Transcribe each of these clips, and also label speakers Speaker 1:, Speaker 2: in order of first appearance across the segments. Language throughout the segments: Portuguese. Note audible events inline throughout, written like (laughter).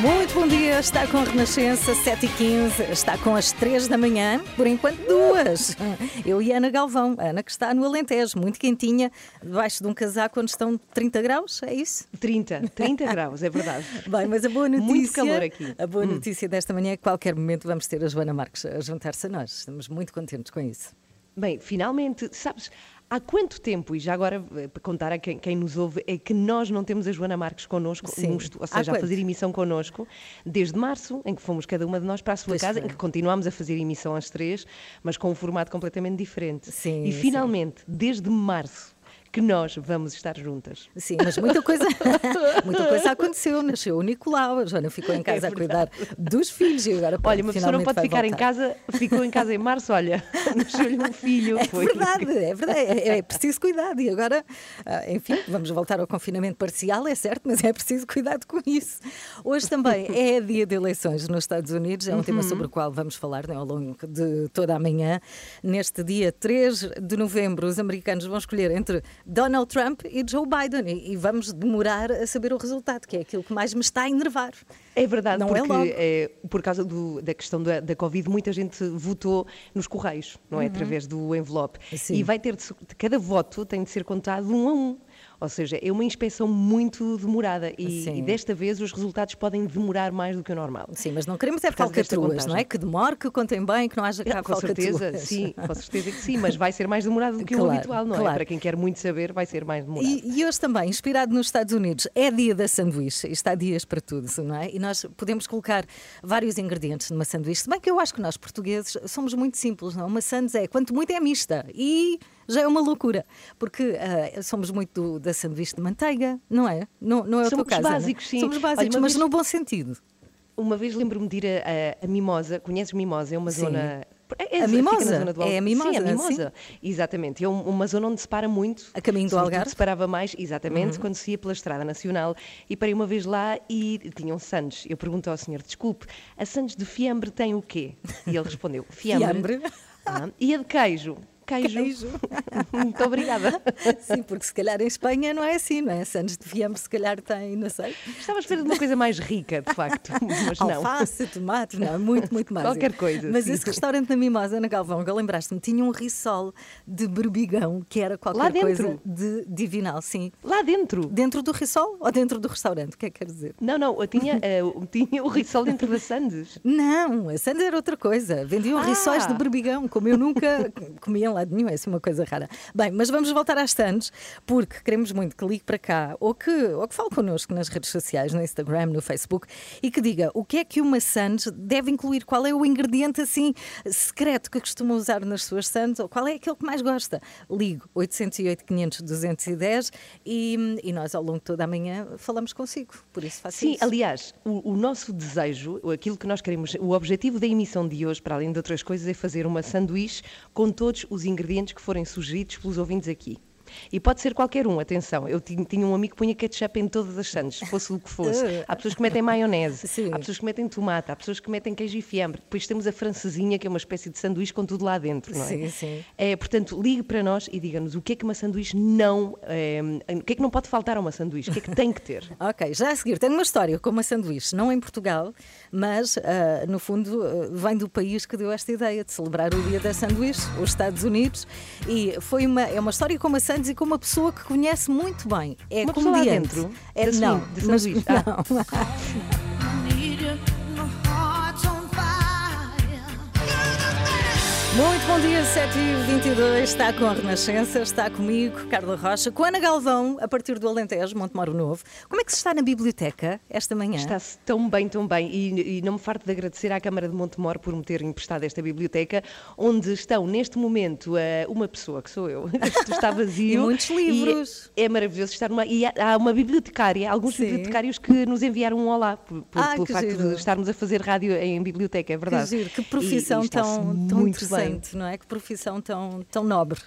Speaker 1: Muito bom dia, está com a Renascença 7h15, está com as 3 da manhã, por enquanto duas. Eu e Ana Galvão, Ana que está no Alentejo, muito quentinha, debaixo de um casaco onde estão 30 graus, é isso?
Speaker 2: 30, 30 graus, é verdade. (laughs)
Speaker 1: Bem, mas a boa notícia.
Speaker 2: Muito calor aqui.
Speaker 1: A boa notícia desta manhã é que a qualquer momento vamos ter a Joana Marques a juntar-se a nós. Estamos muito contentes com isso.
Speaker 2: Bem, finalmente, sabes, há quanto tempo, e já agora eh, para contar a quem, quem nos ouve, é que nós não temos a Joana Marques connosco,
Speaker 1: Sim.
Speaker 2: ou seja, a fazer emissão connosco, desde março, em que fomos cada uma de nós para a sua
Speaker 1: Pois
Speaker 2: casa,
Speaker 1: foi.
Speaker 2: em que continuámos a fazer emissão às três, mas com um formato completamente diferente.
Speaker 1: Sim,
Speaker 2: e
Speaker 1: sim.
Speaker 2: finalmente, desde março, que nós vamos estar juntas.
Speaker 1: Sim, mas muita coisa, (laughs) muita coisa aconteceu. Nasceu o Nicolau, a Joana ficou em casa a cuidar dos filhos e agora
Speaker 2: Olha, uma pessoa não pode ficar em
Speaker 1: voltar.
Speaker 2: casa, ficou em casa em março, olha, (laughs) nasceu-lhe um filho.
Speaker 1: É
Speaker 2: foi-
Speaker 1: verdade, é verdade. É, é preciso cuidado. E agora, ah, enfim, vamos voltar ao confinamento parcial, é certo, mas é preciso cuidado com isso. Hoje também é dia de eleições nos Estados Unidos, é um tema sobre o qual vamos falar né, ao longo de toda a manhã. Neste dia 3 de novembro, os americanos vão escolher entre Donald Trump e Joe Biden e, e vamos demorar a saber o resultado, que é aquilo que mais me está a enervar.
Speaker 2: É verdade,
Speaker 1: Não é
Speaker 2: porque
Speaker 1: logo.
Speaker 2: eh, por causa do- da questão da, da Covid, muita gente votou nos correios, não é? Através do envelope.
Speaker 1: Uhum. Sim.
Speaker 2: E vai ter de, cada voto tem de ser contado um a um. Ou seja, é uma inspeção muito demorada e, e desta vez os resultados podem demorar mais do que o normal.
Speaker 1: Sim, mas não queremos é falcatruas, não é? Que demore, que contem bem, que não haja cá
Speaker 2: Ah, com
Speaker 1: falcatruas.
Speaker 2: certeza, sim, com certeza que sim, mas vai ser mais demorado do que o
Speaker 1: Claro,
Speaker 2: habitual, não é?
Speaker 1: claro.
Speaker 2: Para quem quer muito saber, vai ser mais demorado.
Speaker 1: E, e hoje também, inspirado nos Estados Unidos, é dia da sanduíche. Isto há dias para tudo, não é? E nós podemos colocar vários ingredientes numa sanduíche. Se bem que eu acho que nós portugueses somos muito simples, não? Uma sandes é, quanto muito é mista. E já é uma loucura. Porque ah, somos muito do- da sanduíche de manteiga, não é? Não, não é o teu
Speaker 2: Somos
Speaker 1: caso. Ana?
Speaker 2: básicos, sim.
Speaker 1: Somos
Speaker 2: Olha,
Speaker 1: básicos,
Speaker 2: uma
Speaker 1: mas
Speaker 2: vez-
Speaker 1: no bom sentido.
Speaker 2: Uma vez lembro-me de ir a, a- a Mimosa, conheces Mimosa? É uma
Speaker 1: Sim.
Speaker 2: zona. É,
Speaker 1: A
Speaker 2: fica na
Speaker 1: Mimosa? É a Mimosa,
Speaker 2: Sim, a
Speaker 1: sim.
Speaker 2: Mimosa. Exatamente. É um- uma zona onde se para muito.
Speaker 1: A caminho do Algarve? Uhum.
Speaker 2: Se parava mais, exatamente, quando se ia pela Estrada Nacional. E parei uma vez lá e tinham sandes. Eu pergunto ao senhor, desculpe, a sandes de fiambre tem o quê? E ele respondeu, fiambre.
Speaker 1: Fiambre.
Speaker 2: Ah, e a de queijo? Queijo.
Speaker 1: Queijo. (laughs)
Speaker 2: Muito obrigada.
Speaker 1: Sim, porque se calhar em Espanha não é assim, não é? Sandes de fiambre se calhar tem, não sei.
Speaker 2: Estava espera de uma coisa mais rica, de facto. (laughs) Mas não.
Speaker 1: Alface, tomate, não, é muito, muito mais.
Speaker 2: Qualquer coisa,
Speaker 1: Mas
Speaker 2: sim.
Speaker 1: esse restaurante na Mimosa, Ana Galvão, que lembraste-me, tinha um risol de berbigão, que era qualquer coisa de divinal, sim.
Speaker 2: Lá dentro.
Speaker 1: Dentro do risol ou dentro do restaurante? O que é que quer dizer?
Speaker 2: Não, não, eu tinha, (laughs) eh, eu tinha o risol dentro das sandes.
Speaker 1: Não, a Sandes era outra coisa. Vendiam
Speaker 2: Ah!
Speaker 1: rissóis de berbigão, como eu nunca comia em lado nenhum, é assim uma coisa rara. Bem, mas vamos voltar às Sandes, porque queremos muito que ligue para cá ou que, ou que fale connosco nas redes sociais, no Instagram, no Facebook, e que diga o que é que uma Sandes deve incluir, qual é o ingrediente assim secreto que costuma usar nas suas Sandes, ou qual é aquele que mais gosta. Ligue 808 500 210 e, e nós ao longo de toda a manhã falamos consigo, por isso faça
Speaker 2: Sim,
Speaker 1: isso.
Speaker 2: aliás, o, o nosso desejo, aquilo que nós queremos, o objetivo da emissão de hoje, para além de outras coisas, é fazer uma sanduíche com todos os ingredientes que forem sugeridos pelos ouvintes aqui. E pode ser qualquer um, atenção. Eu ti- tinha um amigo que punha ketchup em todas as sandes, fosse o que fosse. (laughs) Há pessoas que metem maionese,
Speaker 1: Sim.
Speaker 2: há pessoas que metem tomate, há pessoas que metem queijo e fiambre. Depois temos a francesinha, que é uma espécie de sanduíche com tudo lá dentro, não é?
Speaker 1: Sim, sim.
Speaker 2: É, portanto, ligue para nós e diga-nos o que é que uma sanduíche não. eh, o que é que não pode faltar a uma sanduíche? O que é que tem que ter? (laughs)
Speaker 1: Ok, já a seguir, tenho uma história com uma sanduíche, não em Portugal, mas ah, no fundo ah, vem do país que deu esta ideia de celebrar o dia da sanduíche, os Estados Unidos, e foi uma, é uma história com uma sanduíche e com uma pessoa que conhece muito bem. É
Speaker 2: Uma pessoa lá
Speaker 1: comediante.
Speaker 2: dentro?
Speaker 1: É,
Speaker 2: Da
Speaker 1: não,
Speaker 2: de
Speaker 1: mas, (laughs) não. (laughs) Muito bom dia, 7h22, está com a Renascença, está comigo, Carla Rocha, com Ana Galvão, a partir do Alentejo, Montemoro Novo. Como é que se está na biblioteca esta manhã?
Speaker 2: Está-se tão bem, tão bem. E, e não me farto de agradecer à Câmara de Montemor por me ter emprestado esta biblioteca, onde estão neste momento eh, uma pessoa, que sou eu. (laughs) Isto está vazio.
Speaker 1: E muitos livros.
Speaker 2: E é maravilhoso estar numa. E há, uma bibliotecária, alguns
Speaker 1: Sim.
Speaker 2: bibliotecários que nos enviaram um olá por, por-
Speaker 1: Ah,
Speaker 2: pelo facto
Speaker 1: giro.
Speaker 2: de estarmos a fazer rádio em biblioteca, é verdade.
Speaker 1: Que giro, que
Speaker 2: E-
Speaker 1: profissão
Speaker 2: e
Speaker 1: tão, tão
Speaker 2: muito
Speaker 1: não é? Que profissão tão, tão nobre.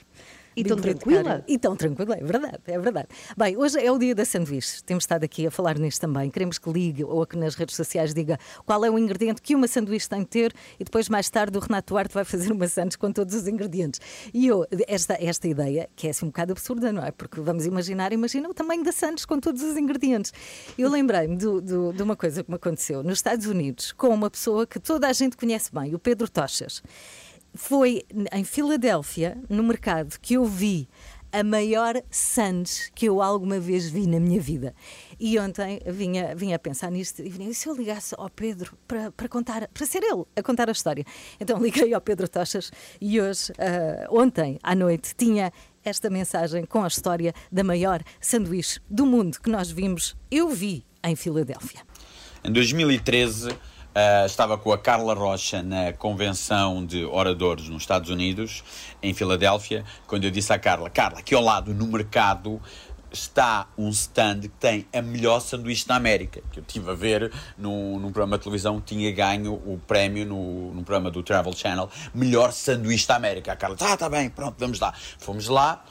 Speaker 2: E tão tranquila.
Speaker 1: E tão tranquila, é verdade, é verdade. Bem, hoje é o dia da sanduíche. Temos estado aqui a falar nisto também. Queremos que ligue ou que nas redes sociais diga qual é o ingrediente que uma sanduíche tem de ter e depois, mais tarde, o Renato Duarte vai fazer uma sandes com todos os ingredientes. E eu, esta, esta ideia, que é assim um bocado absurda, não é? Porque vamos imaginar, imagina o tamanho da sandes com todos os ingredientes. Eu lembrei-me de uma coisa que me aconteceu nos Estados Unidos com uma pessoa que toda a gente conhece bem, o Pedro Tochas. Foi em Filadélfia, no mercado, que eu vi a maior sandes que eu alguma vez vi na minha vida. E ontem vinha, vinha a pensar nisto e vinha, e se eu ligasse ao Pedro para, para contar, para ser ele a contar a história? Então liguei ao Pedro Tochas e hoje, ah, ontem à noite, tinha esta mensagem com a história da maior sanduíche do mundo que nós vimos, eu vi em Filadélfia.
Speaker 3: Em 2013, ah, estava com a Carla Rocha na convenção de oradores nos Estados Unidos, em Filadélfia, quando eu disse à Carla: Carla, aqui ao lado no mercado está um stand que tem a melhor sanduíche da América. Que eu estive a ver num, num programa de televisão que tinha ganho o prémio no, no programa do Travel Channel, melhor sanduíche da América. A Carla, tá, tá bem, pronto, vamos lá. Fomos lá.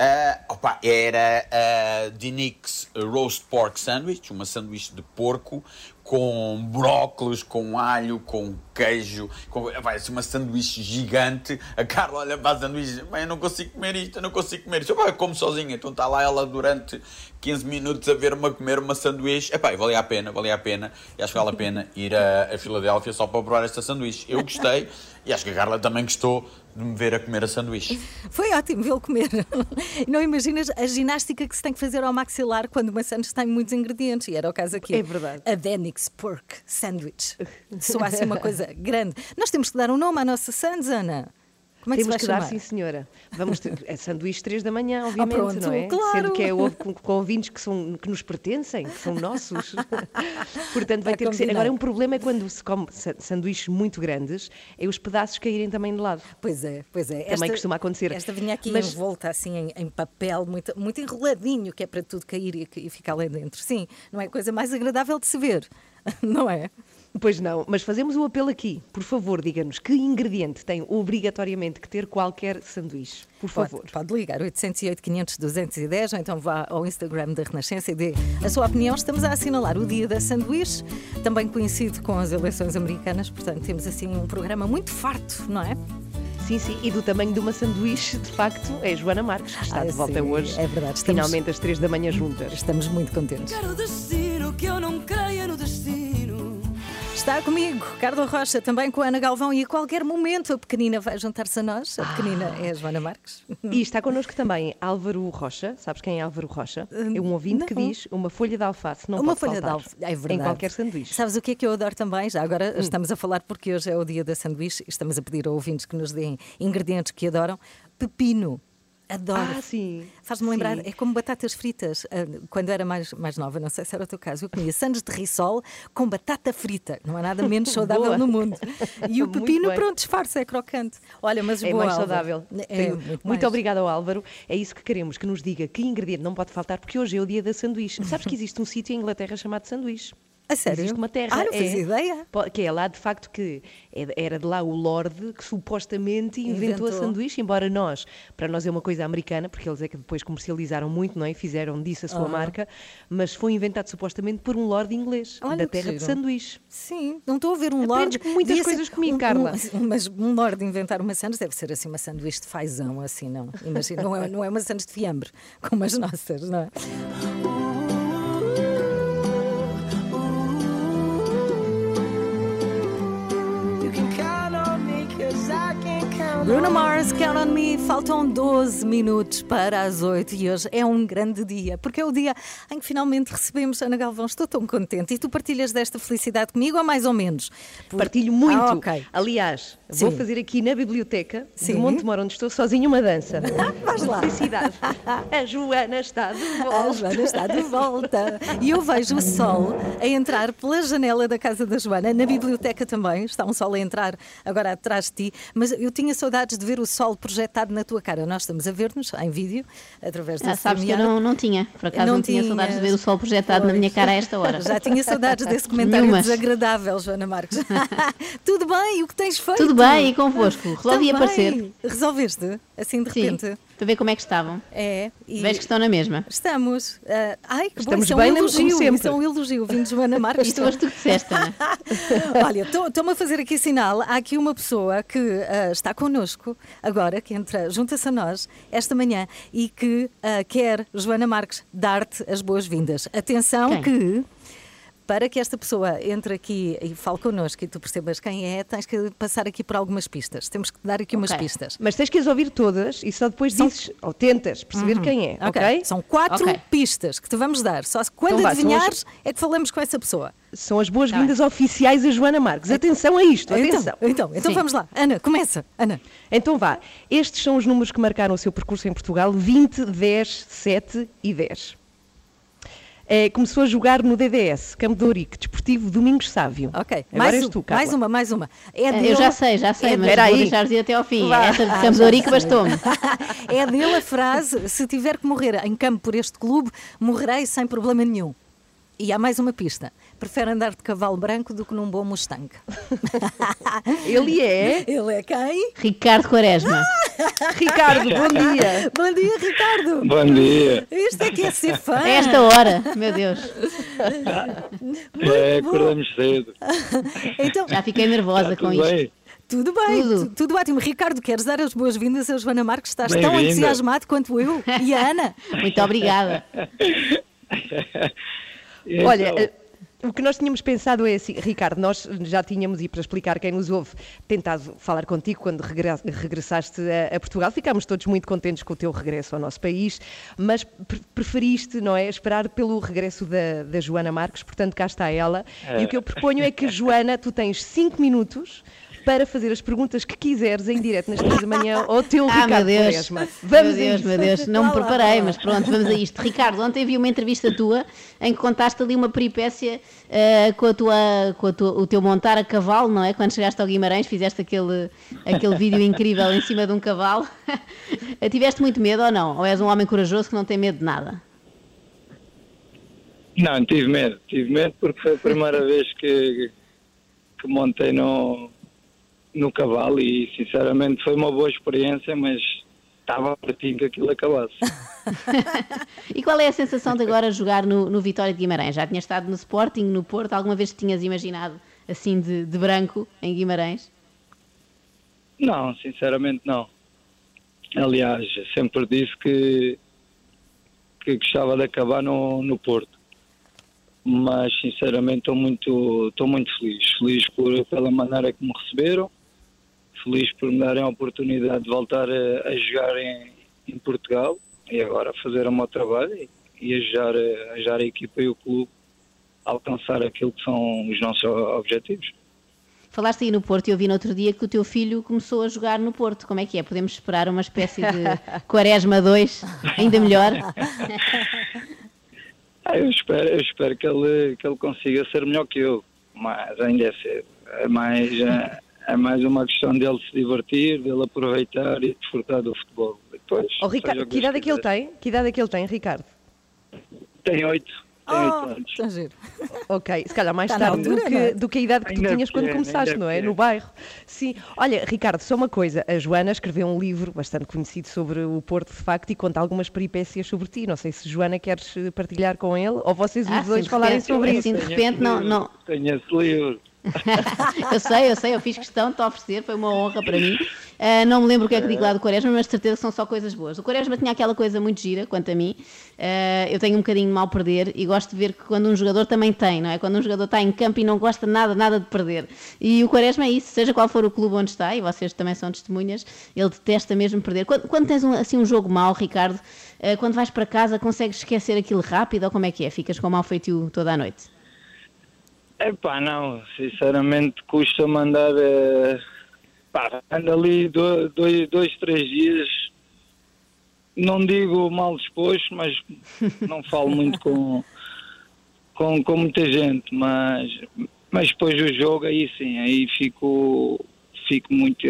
Speaker 3: Ah, opa, era a Dinix Roast Pork Sandwich, uma sanduíche de porco com brócolis, com alho, com queijo, com, vai assim, uma sanduíche gigante. A Carla olha para a sanduíche, bem, eu não consigo comer isto, eu não consigo comer isto. Eu, "Pá, eu como sozinha, então está lá ela durante 15 minutos a ver-me a comer uma sanduíche. Epá, valia a pena, valia a pena, e acho que vale a pena ir a, a Filadélfia só para provar esta sanduíche. Eu gostei, e acho que a Carla também gostou de me ver a comer a sanduíche. (laughs)
Speaker 1: Foi ótimo vê-lo comer. (laughs) Não imaginas a ginástica que se tem que fazer ao maxilar quando uma sandes tem muitos ingredientes. E era o caso aqui.
Speaker 2: É verdade.
Speaker 1: A Denix Pork Sandwich. Soa assim uma coisa grande. Nós temos que dar um nome à nossa sandes, Ana. Como é que
Speaker 2: Temos que dar,
Speaker 1: chamar?
Speaker 2: sim, senhora. Vamos ter, é sanduíche 3 da manhã, (laughs) obviamente,
Speaker 1: pronto,
Speaker 2: não é?
Speaker 1: claro.
Speaker 2: Sendo que é ovo com, com ouvintes que, são, que nos pertencem, que são nossos. (laughs) Portanto, vai
Speaker 1: Está
Speaker 2: ter que ser.
Speaker 1: combinado.
Speaker 2: Agora, um problema é quando se come sa- sanduíches muito grandes, é os pedaços caírem também de lado.
Speaker 1: Pois é, pois é.
Speaker 2: Também costuma acontecer.
Speaker 1: Esta vinha aqui
Speaker 2: Mas-
Speaker 1: envolta assim em, em papel, muito, muito enroladinho, que é para tudo cair e, e ficar lá dentro. Sim, não é a coisa mais agradável de se ver, (laughs) não é?
Speaker 2: Pois não, mas fazemos o apelo aqui. Por favor, diga-nos que ingrediente tem obrigatoriamente que ter qualquer sanduíche. Por favor.
Speaker 1: Pode, pode ligar 808 500 210 ou então vá ao Instagram da Renascença e dê a sua opinião. Estamos a assinalar o dia da sanduíche, também coincide com as eleições americanas, portanto temos assim um programa muito farto, não é?
Speaker 2: Sim, sim, e do tamanho de uma sanduíche, de facto, é Joana Marques, que está
Speaker 1: Ah,
Speaker 2: de volta
Speaker 1: sim,
Speaker 2: hoje.
Speaker 1: é verdade, estamos-
Speaker 2: Finalmente às 3 da manhã juntas.
Speaker 1: Estamos muito contentes.
Speaker 4: Quero destino que eu não creia no destino.
Speaker 1: Está comigo, Carla Rocha, também com a Ana Galvão e a qualquer momento a pequenina vai juntar-se a nós. A pequenina é a Joana Marques.
Speaker 2: E está connosco também Álvaro Rocha. Sabes quem é Álvaro Rocha? É um ouvinte que
Speaker 1: não.
Speaker 2: diz uma folha de alface não
Speaker 1: Uma
Speaker 2: pode
Speaker 1: folha de
Speaker 2: faltar
Speaker 1: alfa, é verdade.
Speaker 2: Em qualquer sanduíche.
Speaker 1: Sabes o que é que eu adoro também? Já agora
Speaker 2: Hum.
Speaker 1: estamos a falar porque hoje é o dia da sanduíche e estamos a pedir a ouvintes que nos deem ingredientes que adoram. Pepino. Adoro.
Speaker 2: Ah, sim.
Speaker 1: Faz-me lembrar,
Speaker 2: Sim.
Speaker 1: é como batatas fritas. Ah, Quando era mais, mais nova, não sei se era o teu caso, eu comia sandes de rissol com batata frita. Não há nada menos (laughs) saudável
Speaker 2: Boa.
Speaker 1: no mundo. E o (laughs) pepino, pronto, disfarça, é crocante. Olha, mas
Speaker 2: É
Speaker 1: boa,
Speaker 2: mais
Speaker 1: Álvaro.
Speaker 2: saudável.
Speaker 1: É, muito,
Speaker 2: muito obrigada ao Álvaro. É isso que queremos, que nos diga que ingrediente não pode faltar, porque hoje é o dia da sanduíche. Sabes que existe um sítio em Inglaterra chamado sanduíche?
Speaker 1: A sério?
Speaker 2: Existe uma terra.
Speaker 1: Ah, não fazia
Speaker 2: é,
Speaker 1: ideia.
Speaker 2: Que é lá, de facto, que é- era de lá o Lorde que supostamente inventou,
Speaker 1: Inventou.
Speaker 2: a sanduíche, embora nós, para nós é uma coisa americana, porque eles é que depois comercializaram muito, não é? E fizeram disso a sua marca, mas foi inventado supostamente por um Lorde inglês,
Speaker 1: Olha
Speaker 2: da terra de sanduíche.
Speaker 1: Sim, não estou a ver um
Speaker 2: Aprendes
Speaker 1: lorde.
Speaker 2: com muitas
Speaker 1: devia
Speaker 2: coisas comigo,
Speaker 1: um-
Speaker 2: Carla.
Speaker 1: um- (laughs) mas um lorde inventar uma sandes deve ser assim uma sanduíche de fazão, assim, não? Imagina, não é, não é uma sandes de fiambre, (laughs) como as nossas, não é? Bruno Mars, Count on Me, faltam 12 minutos para as 8 e hoje é um grande dia, porque é o dia em que finalmente recebemos Ana Galvão. Estou tão contente. E tu partilhas desta felicidade comigo ou mais ou menos? Por-
Speaker 2: Partilho muito.
Speaker 1: Ah, ok.
Speaker 2: Aliás, vou
Speaker 1: Sim.
Speaker 2: fazer aqui na biblioteca
Speaker 1: Sim.
Speaker 2: de Montemor, onde estou sozinha, uma dança. (laughs)
Speaker 1: Vais lá.
Speaker 2: Felicidade. A Joana está de
Speaker 1: A
Speaker 2: volta.
Speaker 1: Joana está de volta. E eu vejo o sol a entrar pela janela da casa da Joana. Na biblioteca também está um sol a entrar agora atrás de ti. Mas eu tinha saudades de ver o sol projetado na tua cara. Nós estamos a ver-nos em vídeo, através
Speaker 5: Ah, sabes que eu não, não tinha. Por acaso não, tinha saudades de ver o sol projetado na minha cara a esta hora. (laughs)
Speaker 1: Já tinha saudades desse comentário
Speaker 5: Nenhumas.
Speaker 1: desagradável, Joana Marques. (laughs) Tudo bem? E o que tens feito?
Speaker 5: Tudo bem, e convosco? Resolvi
Speaker 1: Também.
Speaker 5: aparecer.
Speaker 1: Resolveste? Assim de
Speaker 5: Sim,
Speaker 1: repente?
Speaker 5: Para ver como é que estavam.
Speaker 1: É. E
Speaker 5: Vejo que estão na mesma.
Speaker 1: estamos. ah, ai, que
Speaker 2: Estamos
Speaker 1: bom, isso
Speaker 2: bem,
Speaker 1: é um
Speaker 2: como
Speaker 1: elogio.
Speaker 2: sempre.
Speaker 1: Isso é um elogio, vindo de Joana Marques.
Speaker 5: Isto foste tu disseste, Ana. (laughs)
Speaker 1: Olha, estou-me a fazer aqui sinal. Há aqui uma pessoa que ah, está connosco agora, que entra, junta-se a nós esta manhã e que ah, quer, Joana Marques, dar-te as boas-vindas. Atenção
Speaker 5: Quem?
Speaker 1: que. Para que esta pessoa entre aqui e fale connosco e tu percebas quem é, tens que passar aqui por algumas pistas. Temos que dar aqui umas
Speaker 5: Ok.
Speaker 1: pistas.
Speaker 2: Mas tens que as ouvir todas e só depois dizes, ou tentas perceber quem é, ok?
Speaker 1: São quatro
Speaker 5: Ok.
Speaker 1: pistas que te vamos dar. Só se quando
Speaker 2: Então vá, são
Speaker 1: adivinhares é que falamos com essa pessoa.
Speaker 2: São as boas-vindas oficiais a Joana Marques. Atenção a isto, atenção.
Speaker 1: Então, então, então vamos lá. Ana, começa. Ana.
Speaker 2: Então vá, estes são os números que marcaram o seu percurso em Portugal: 20, 10, 7 e 10. Eh, começou a jogar no DDS, Campo de Ourique, Desportivo Domingos Sávio.
Speaker 1: Ok.
Speaker 2: Agora
Speaker 1: mais,
Speaker 2: és
Speaker 1: um-
Speaker 2: tu, Carla.
Speaker 1: mais uma, mais uma. É
Speaker 5: Eh, Eu já sei, já sei,
Speaker 1: é
Speaker 5: mas vou
Speaker 2: aí.
Speaker 5: deixar de ir até ao fim.
Speaker 2: Vá.
Speaker 5: Esta de
Speaker 1: Ah,
Speaker 5: Campos
Speaker 1: já
Speaker 5: de Ourique bastou-me. (laughs)
Speaker 1: é dele a frase: se tiver que morrer em campo por este clube, morrerei sem problema nenhum. E há mais uma pista. Prefere andar de cavalo branco do que num bom Mustang. (laughs)
Speaker 2: Ele é
Speaker 1: Ele é quem?
Speaker 5: Ricardo Quaresma.
Speaker 2: Ricardo, bom dia. (laughs)
Speaker 1: Bom dia, Ricardo.
Speaker 6: Bom dia.
Speaker 1: Isto é que é ser fã.
Speaker 5: A esta hora, meu Deus. (laughs)
Speaker 6: É,
Speaker 1: bom.
Speaker 6: acordamos cedo.
Speaker 1: Então,
Speaker 5: Já fiquei nervosa com
Speaker 6: tudo
Speaker 5: isto.
Speaker 6: bem?
Speaker 1: tudo bem,
Speaker 5: Tudo.
Speaker 1: tu- tudo ótimo. Ricardo, queres dar as boas-vindas a Joana Marques? Estás tão entusiasmado quanto eu e a Ana.
Speaker 5: Muito obrigada.
Speaker 6: E
Speaker 2: Olha,
Speaker 6: então,
Speaker 2: eh, o que nós tínhamos pensado é assim, Ricardo, nós já tínhamos, e para explicar quem nos ouve, tentado falar contigo quando regressaste a, a Portugal. Ficámos todos muito contentes com o teu regresso ao nosso país, mas pre- preferiste, não é, esperar pelo regresso da, da Joana Marques, portanto cá está ela. E o que eu proponho é que, Joana, tu tens cinco minutos para fazer as perguntas que quiseres em direto nas três da manhã ao teu (laughs)
Speaker 5: Ah,
Speaker 2: Ricardo
Speaker 5: meu Deus.
Speaker 2: Vamos
Speaker 5: meu
Speaker 2: a
Speaker 5: Deus,
Speaker 2: isso.
Speaker 5: meu Deus. Não me preparei, mas pronto, vamos a isto. Ricardo, ontem vi uma entrevista tua em que contaste ali uma peripécia eh, com, a tua, com a tua- o teu montar a cavalo, não é? Quando chegaste ao Guimarães, fizeste aquele, aquele vídeo incrível em cima de um cavalo. (laughs) Tiveste muito medo ou não? Ou és um homem corajoso que não tem medo de nada?
Speaker 6: Não, tive medo. Tive medo porque foi a primeira (laughs) vez que, que montei no, no cavalo e sinceramente foi uma boa experiência, mas estava pertinho que aquilo acabasse. (laughs)
Speaker 5: E qual é a sensação de agora jogar no, no Vitória de Guimarães? Já tinhas estado no Sporting, no Porto? Alguma vez tinhas imaginado assim de, de branco em Guimarães?
Speaker 6: Não, sinceramente não. Aliás, sempre disse que, que gostava de acabar no, no Porto. Mas sinceramente estou muito, estou muito feliz. Feliz por, pela maneira que me receberam, feliz por me darem a oportunidade de voltar a, a jogar em, em Portugal e agora fazer o meu trabalho e, e ajudar, a- ajudar a equipa e o clube a alcançar aquilo que são os nossos objetivos.
Speaker 5: Falaste aí no Porto e eu vi no outro dia que o teu filho começou a jogar no Porto. Como é que é? Podemos esperar uma espécie de (laughs) Quaresma 2, ainda melhor?
Speaker 6: Ah, eu espero, eu espero que ele, que ele consiga ser melhor que eu, mas ainda é cedo. É mais, é, é mais uma questão dele se divertir, dele aproveitar e desfrutar do futebol. Depois,
Speaker 2: Oh, Ricardo, que idade é que ele tem? Que idade é que ele tem, Ricardo?
Speaker 6: Tem oito. Tem oito
Speaker 1: Oh,
Speaker 6: anos.
Speaker 1: giro.
Speaker 2: Ok, se calhar mais
Speaker 1: Está
Speaker 2: tarde do,
Speaker 1: altura, é?
Speaker 2: que, do que a idade que tu
Speaker 6: Ainda é
Speaker 2: tinhas quando
Speaker 6: pequeno,
Speaker 2: começaste,
Speaker 6: é
Speaker 2: não é?
Speaker 6: pequeno.
Speaker 2: No bairro. Sim. Olha, Ricardo, só uma coisa. A Joana escreveu um livro bastante conhecido sobre o Porto, de facto, e conta algumas peripécias sobre ti. Não sei se, Joana, queres eh, partilhar com ele ou vocês os
Speaker 5: Ah,
Speaker 2: dois falarem sobre isso.
Speaker 5: assim, de repente, não, não,
Speaker 6: Tenho esse livro. (laughs)
Speaker 5: eu sei, eu sei, eu fiz questão de te oferecer, foi uma honra para mim. Ah, não me lembro o que é que digo lá do Quaresma, mas de certeza que são só coisas boas. O Quaresma tinha aquela coisa muito gira, quanto a mim. Ah, eu tenho um bocadinho de mal perder e gosto de ver que quando um jogador também tem, não é? Quando um jogador está em campo e não gosta nada, nada de perder. E o Quaresma é isso, seja qual for o clube onde está, e vocês também são testemunhas, ele detesta mesmo perder. Quando, quando tens um, assim um jogo mau, Ricardo, ah, quando vais para casa, consegues esquecer aquilo rápido ou como é que é? Ficas com mau feitio toda a noite?
Speaker 6: Epá, não, sinceramente custa mandar. eh, pá, ando ali do- dois, dois, três dias. Não digo mal disposto, mas não falo muito (laughs) com, com, com muita gente. Mas, mas depois do jogo, aí sim, aí fico, fico muito,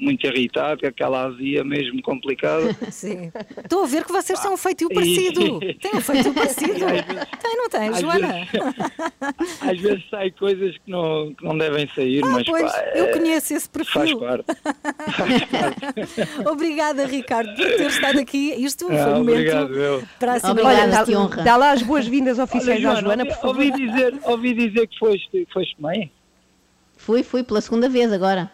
Speaker 6: muito irritado, com aquela azia mesmo complicada. (laughs)
Speaker 1: Sim. Estou a ver que vocês têm um feitio parecido. (laughs) Têm um feitio parecido. Tem, não tem,
Speaker 6: às
Speaker 1: Joana?
Speaker 6: vezes- (laughs) Às vezes saem coisas que não, que não devem sair,
Speaker 1: Ah,
Speaker 6: mas
Speaker 1: pois,
Speaker 6: pá,
Speaker 1: eu
Speaker 6: é-
Speaker 1: conheço esse
Speaker 6: faz
Speaker 1: perfil.
Speaker 6: parte.
Speaker 1: Obrigada, Ricardo, por ter estado aqui. Isto foi
Speaker 6: Ah,
Speaker 1: um momento
Speaker 6: obrigado, eu.
Speaker 1: para a
Speaker 5: Obrigada,
Speaker 2: Olha, dá,
Speaker 5: honra.
Speaker 2: dá lá as boas-vindas oficiais
Speaker 6: Olha,
Speaker 2: à Joana,
Speaker 6: ouvi,
Speaker 2: por favor.
Speaker 6: ouvi dizer, ouvi dizer que foste, foste mãe.
Speaker 5: Fui, fui pela segunda vez agora.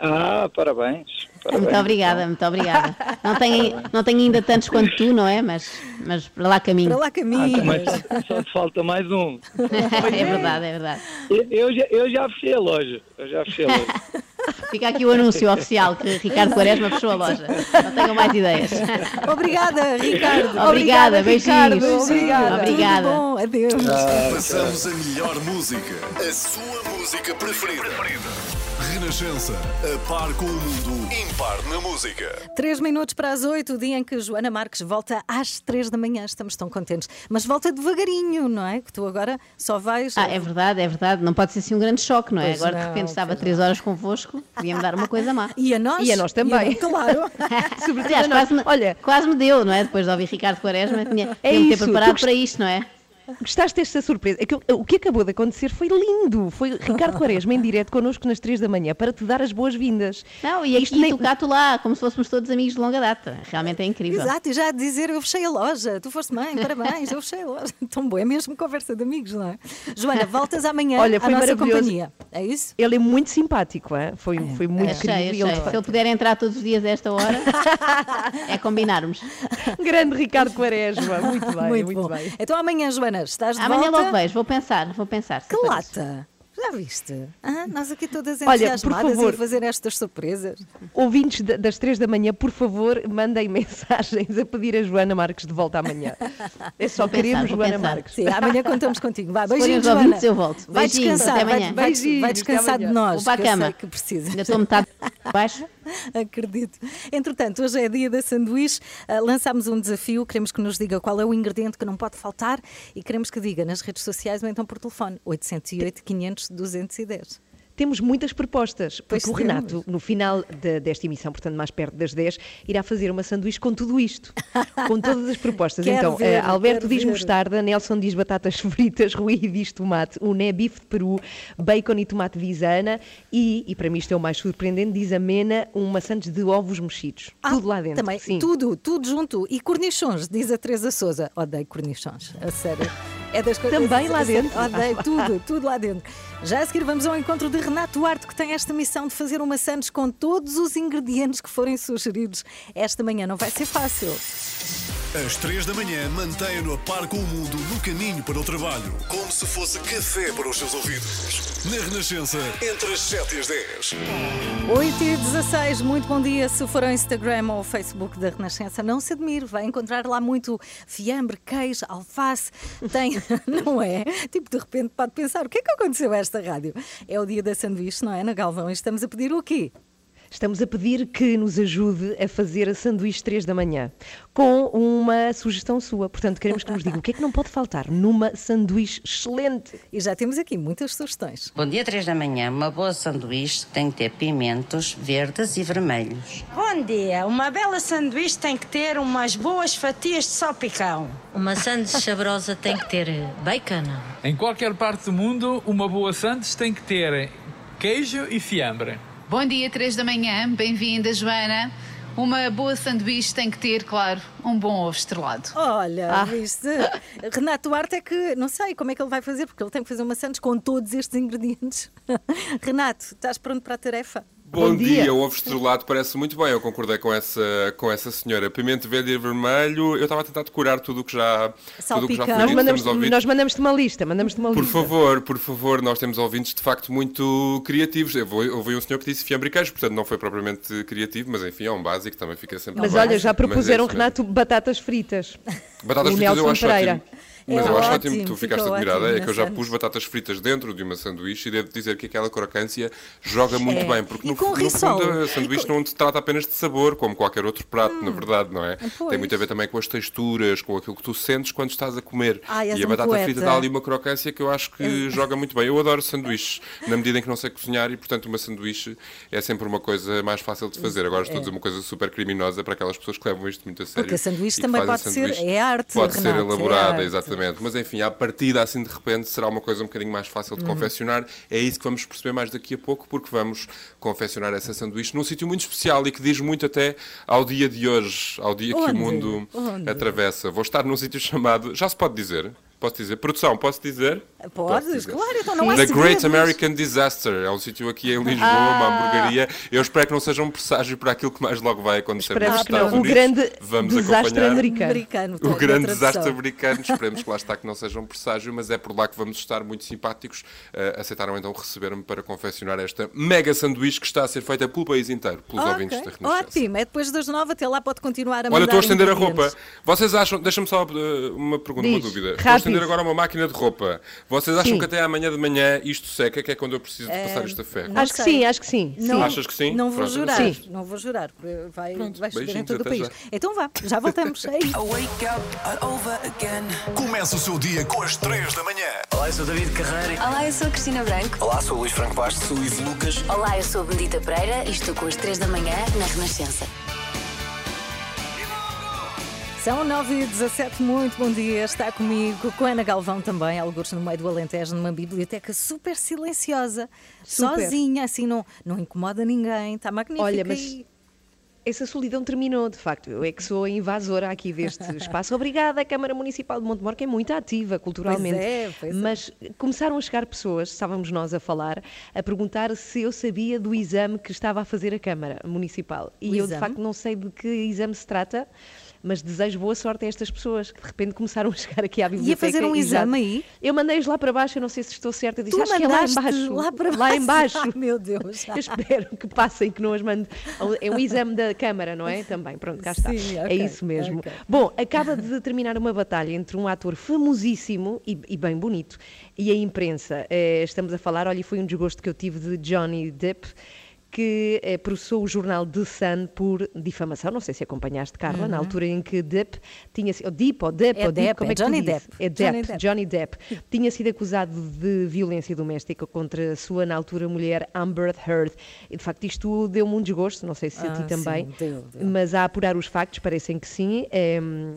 Speaker 6: Ah, parabéns. parabéns.
Speaker 5: Muito obrigada, muito obrigada. Não tenho, não tenho ainda tantos quanto tu, não é? Mas, mas para lá caminho.
Speaker 1: Para lá
Speaker 6: Ah,
Speaker 1: caminhos.
Speaker 6: também só, te falta mais um. (laughs)
Speaker 5: é verdade, é verdade.
Speaker 6: Eu, eu já, eu já fechei a loja. Eu já fechei a loja. (laughs)
Speaker 5: Fica aqui o anúncio oficial que Ricardo Quaresma fechou a loja. Não tenho mais ideias. (laughs)
Speaker 1: Obrigada, Ricardo.
Speaker 5: Obrigada,
Speaker 2: Ricardo,
Speaker 5: beijinhos.
Speaker 2: obrigada.
Speaker 5: Obrigada.
Speaker 1: Tudo bom, adeus.
Speaker 7: Passamos a melhor música. A sua música preferida. Renascença. A par com o mundo. Impar na música.
Speaker 1: Três minutos para as oito, o dia em que Joana Marques volta às três da manhã. Estamos tão contentes. Mas volta devagarinho, não é? Que tu agora só vais.
Speaker 5: Ah, é verdade, é verdade. Não pode ser assim um grande choque, não é?
Speaker 1: Pois
Speaker 5: Agora de
Speaker 1: não,
Speaker 5: repente estava três horas convosco, podia-me dar uma coisa má. (laughs)
Speaker 1: E a nós?
Speaker 2: E a nós também.
Speaker 1: E a- claro. (laughs)
Speaker 2: Sobretudo
Speaker 5: Aliás,
Speaker 2: a nós.
Speaker 5: quase me,
Speaker 2: Olha,
Speaker 5: quase me deu, não é? Depois de ouvir Ricardo Quaresma, tinha,
Speaker 2: É
Speaker 5: tinha-me ter
Speaker 2: isso,
Speaker 5: preparado
Speaker 2: tu
Speaker 5: para isto, não é?
Speaker 2: Gostaste desta surpresa? É o que acabou de acontecer foi lindo. Foi Ricardo Quaresma em direto connosco nas três da manhã para te dar as boas-vindas.
Speaker 5: Não, e
Speaker 2: Isto
Speaker 5: aqui
Speaker 2: nem-
Speaker 5: tu cá, tu lá, como se fôssemos todos amigos de longa data. Realmente é incrível.
Speaker 1: Exato, e já a dizer eu fechei a loja, tu foste mãe, parabéns, eu fechei a loja. (laughs) Tão bom, é mesmo conversa de amigos, não é? Joana, voltas amanhã
Speaker 2: Olha,
Speaker 1: à
Speaker 2: foi
Speaker 1: nossa
Speaker 2: maravilhoso.
Speaker 1: companhia. É isso?
Speaker 2: Ele é muito simpático, hein? Foi, foi muito
Speaker 5: Achei,
Speaker 2: querido.
Speaker 5: achei.
Speaker 2: ele
Speaker 5: Se ele puder entrar todos os dias a esta hora, (laughs) é combinarmos.
Speaker 2: Grande Ricardo Quaresma. Muito bem, muito,
Speaker 1: bom.
Speaker 2: bem.
Speaker 1: Então amanhã, Joana, estás de
Speaker 5: Amanhã
Speaker 1: volta.
Speaker 5: logo vejo, vou pensar, vou pensar.
Speaker 1: Que lata! Já viste? Ah, nós aqui todas
Speaker 2: Olha, por
Speaker 1: entusiasmadas
Speaker 2: favor.
Speaker 1: e a fazer estas surpresas.
Speaker 2: Ouvintes da- das três da manhã, por favor, mandem (laughs) mensagens a pedir a Joana Marques de volta amanhã. É só
Speaker 5: Vou pensar,
Speaker 2: queremos
Speaker 5: vou
Speaker 2: Joana
Speaker 5: pensar.
Speaker 2: Marques.
Speaker 1: Sim, amanhã contamos contigo. Vai, beijinhos,
Speaker 5: os
Speaker 1: Joana.
Speaker 5: ouvintes, eu volto.
Speaker 1: Vai
Speaker 5: Beijinhos,
Speaker 1: descansar,
Speaker 5: até
Speaker 1: vai,
Speaker 5: amanhã.
Speaker 1: vai, vai
Speaker 2: até
Speaker 1: descansar de
Speaker 2: amanhã.
Speaker 1: nós.
Speaker 5: Para a
Speaker 1: que eu
Speaker 5: cama.
Speaker 1: sei que precisa.
Speaker 5: Ainda estou metade (laughs) baixo. (laughs)
Speaker 1: Acredito. Entretanto, hoje é dia da sanduíche. Ah, lançámos um desafio. Queremos que nos diga qual é o ingrediente que não pode faltar e queremos que diga nas redes sociais ou então por telefone. 808 500 210.
Speaker 2: Temos muitas propostas,
Speaker 1: Pois
Speaker 2: porque o. Renato, no final de- desta emissão, portanto mais perto das 10, irá fazer uma sanduíche com tudo isto, com (laughs) todas as propostas. Então,
Speaker 1: ver,
Speaker 2: eh, Alberto diz
Speaker 1: ver.
Speaker 2: mostarda, Nelson diz batatas (laughs) fritas, Rui diz tomate, o Né bife de peru, bacon e tomate visana e, e para mim isto é o mais surpreendente, diz a Mena, um maçãs de ovos mexidos.
Speaker 1: Ah,
Speaker 2: tudo lá dentro.
Speaker 1: Também,
Speaker 2: Sim.
Speaker 1: tudo, tudo junto. E cornichons, diz a Teresa Souza. Odeio cornichons, a sério. É das coisas
Speaker 2: Também lá dentro?
Speaker 1: Odeio tudo, tudo lá dentro. Já a seguir vamos ao encontro de Renato Duarte, que tem esta missão de fazer uma Santos com todos os ingredientes que forem sugeridos esta manhã. Não vai ser fácil.
Speaker 7: Às três da manhã, mantenha-no a par com o mundo no caminho para o trabalho. Como se fosse café para os seus ouvidos. Na Renascença, entre as 7 e as 10.
Speaker 1: 8 e 16, muito bom dia. Se for ao Instagram ou ao Facebook da Renascença, não se admire, vai encontrar lá muito fiambre, queijo, alface. Tem, (laughs) não é? Tipo, de repente pode pensar: o que é que aconteceu a esta rádio? É o dia da sanduíche, não é? Na Galvão, e estamos a pedir o quê?
Speaker 2: Estamos a pedir que nos ajude a fazer a sanduíche 3 da manhã, com uma sugestão sua. Portanto, queremos que nos diga o que é que não pode faltar numa sanduíche excelente.
Speaker 1: E já temos aqui muitas sugestões.
Speaker 8: Bom dia, 3 da manhã. Uma boa sanduíche tem que ter pimentos verdes e vermelhos.
Speaker 9: Bom dia. Uma bela sanduíche tem que ter umas boas fatias de salpicão.
Speaker 10: Uma sandes saborosa tem que ter bacon.
Speaker 11: Em qualquer parte do mundo, uma boa Santos tem que ter queijo e fiambre.
Speaker 12: Bom dia, 3 da manhã. Bem-vinda, Joana. Uma boa sanduíche tem que ter, claro, um bom ovo estrelado.
Speaker 1: Olha,
Speaker 12: Ah.
Speaker 1: viste? Renato Duarte é que não sei como é que ele vai fazer, porque ele tem que fazer uma Santos com todos estes ingredientes. (laughs) Renato, estás pronto para a tarefa?
Speaker 13: Bom, dia. o ovo estrelado parece muito bem, eu concordei com essa, com essa senhora. Pimento verde e vermelho, eu estava a tentar decorar tudo o que já, tudo o que já foi
Speaker 2: Nós mandamos, nós mandamos-te uma lista, mandamos-te uma
Speaker 13: Por
Speaker 2: lista.
Speaker 13: favor, por favor, nós temos ouvintes de facto muito criativos. Eu ouvi um senhor que disse fiambre e queijo, portanto não foi propriamente criativo, mas enfim, é um básico, também fica sempre
Speaker 2: Mas
Speaker 13: bem.
Speaker 2: olha, já
Speaker 13: é
Speaker 2: propuseram,
Speaker 13: mesmo.
Speaker 2: Renato, batatas fritas.
Speaker 13: Batatas fritas eu
Speaker 2: Nelson
Speaker 13: acho
Speaker 2: Pereira.
Speaker 13: ótimo. Mas eu acho ótimo que tu
Speaker 1: fica
Speaker 13: ficaste admirada. É que eu já pus batatas fritas dentro de uma sanduíche e devo dizer que aquela crocância joga muito
Speaker 1: É.
Speaker 13: bem. Porque no, no fundo a sanduíche não se trata apenas de sabor, como qualquer outro prato, na verdade, não é?
Speaker 1: Hum.
Speaker 13: Tem muito a ver também com as texturas, com aquilo que tu sentes quando estás a comer. E a batata frita dá ali uma crocância que eu acho que (laughs) joga muito bem. Eu adoro sanduíches, na medida em que não sei cozinhar e, portanto, uma sanduíche é sempre uma coisa mais fácil de fazer. Agora estou a dizer uma coisa super criminosa para aquelas pessoas que levam isto muito a sério.
Speaker 1: Porque a sanduíche também pode ser- é arte,
Speaker 13: Pode ser
Speaker 1: é
Speaker 13: elaborada,
Speaker 1: arte.
Speaker 13: Exatamente. Mas enfim, à partida, assim de repente, será uma coisa um bocadinho mais fácil
Speaker 1: Uhum.
Speaker 13: de confeccionar. É isso que vamos perceber mais daqui a pouco, porque vamos confeccionar essa sanduíche num sítio muito especial e que diz muito até ao dia de hoje, ao dia que
Speaker 1: Onde?
Speaker 13: o mundo
Speaker 1: Onde?
Speaker 13: atravessa. Vou estar num sítio chamado. Já se pode dizer? Posso dizer? Produção, posso dizer?
Speaker 1: Podes, claro, então não há
Speaker 13: The Great
Speaker 1: segredos.
Speaker 13: American Disaster. É um sítio aqui em Lisboa,
Speaker 1: Ah.
Speaker 13: uma hamburgueria. Eu espero que não seja um presságio para aquilo que mais logo vai acontecer
Speaker 2: Esperamos
Speaker 13: nos
Speaker 2: que não.
Speaker 13: Estados
Speaker 2: O
Speaker 13: Unidos.
Speaker 2: grande
Speaker 13: Vamos
Speaker 2: desastre
Speaker 13: acompanhar.
Speaker 2: americano.
Speaker 1: Americano,
Speaker 13: O
Speaker 1: na
Speaker 13: grande desastre americano. Esperemos que lá está que não seja um presságio, mas é por lá que vamos estar muito simpáticos. Eh, aceitaram então receber-me para confeccionar esta mega sanduíche que está a ser feita pelo país inteiro, pelos
Speaker 1: Ok,
Speaker 13: ouvintes da Renascença.
Speaker 1: Ótimo, é depois das nove até lá pode continuar a
Speaker 13: Olha,
Speaker 1: mandar
Speaker 13: estou a estender a roupa. Vocês acham. Deixa-me só eh, uma pergunta, uma
Speaker 2: Diz,
Speaker 13: dúvida. Estou a
Speaker 2: rápido.
Speaker 13: Estender agora uma máquina de roupa. Vocês acham
Speaker 2: Sim.
Speaker 13: que até amanhã de manhã isto seca, que é quando eu preciso de passar
Speaker 1: Eh,
Speaker 13: esta fé?
Speaker 1: não
Speaker 2: Acho que sim, acho que sim.
Speaker 1: Não,
Speaker 2: sim.
Speaker 13: Achas que sim?
Speaker 1: Não vou
Speaker 13: Pronto,
Speaker 1: jurar,
Speaker 2: sim.
Speaker 1: não vou jurar, porque vai,
Speaker 13: Pronto,
Speaker 1: vai chover em todo o país.
Speaker 13: já.
Speaker 1: Então vá, já voltamos. É isso. (laughs)
Speaker 7: Começa o seu dia com as 3 da manhã.
Speaker 14: Olá, eu sou David Carreira.
Speaker 15: Olá, eu sou a Cristina Branco.
Speaker 14: Olá, sou o Luís Franco Bastos. Sou o Ivo Lucas.
Speaker 15: Olá, eu sou a Benedita Pereira e estou com as 3 da manhã na Renascença.
Speaker 1: São 9 e 17 muito bom dia. Está comigo, com a Ana Galvão também, alguns no meio do Alentejo, numa biblioteca super silenciosa,
Speaker 2: Super.
Speaker 1: sozinha, assim, não, não incomoda ninguém. Está magnífica.
Speaker 2: Olha, mas
Speaker 1: e-
Speaker 2: essa solidão terminou, de facto. Eu é que sou a invasora aqui deste (laughs) espaço. Obrigada, a Câmara Municipal de Montemor, que é muito ativa culturalmente.
Speaker 1: Pois é, pois é.
Speaker 2: Mas começaram a chegar pessoas, estávamos nós a falar, a perguntar se eu sabia do exame que estava a fazer a Câmara Municipal. E
Speaker 1: O
Speaker 2: eu, de
Speaker 1: exame?
Speaker 2: facto, não sei de que exame se trata. Mas desejo boa sorte a estas pessoas que de repente começaram a chegar aqui à biblioteca.
Speaker 1: fazer um exame aí?
Speaker 2: Eu mandei-os lá para baixo, eu não sei se estou certa. Disse,
Speaker 1: Tu
Speaker 2: acho que é lá embaixo.
Speaker 1: lá para
Speaker 2: Lá embaixo.
Speaker 1: Ai, (laughs) meu Deus. (laughs)
Speaker 2: Eu espero que passem, que não as mande. É um exame da Câmara, não é? (laughs) Também, pronto, cá está.
Speaker 1: Sim,
Speaker 2: é
Speaker 1: ok,
Speaker 2: isso mesmo.
Speaker 1: ok.
Speaker 2: Bom, acaba de terminar uma batalha entre um ator famosíssimo e, e bem bonito e a imprensa. Eh, estamos a falar, olha, foi um desgosto que eu tive de Johnny Depp. Que eh, processou o jornal The Sun por difamação. Não sei se acompanhaste, Carla, na altura em que Depp tinha sido. Depp, ou Depp,
Speaker 1: Uhum. É
Speaker 2: ou Depp,
Speaker 1: Depp,
Speaker 2: como
Speaker 1: é
Speaker 2: é
Speaker 1: Johnny? Depp.
Speaker 2: É Depp,
Speaker 1: Johnny Depp.
Speaker 2: Johnny Depp tinha sido acusado de violência doméstica contra a sua, na altura, mulher Amber Heard. E, de facto, isto deu-me um desgosto, não sei se a
Speaker 1: Ah,
Speaker 2: ti também,
Speaker 1: sim, deu, deu.
Speaker 2: mas a apurar os factos, parecem que sim. Em,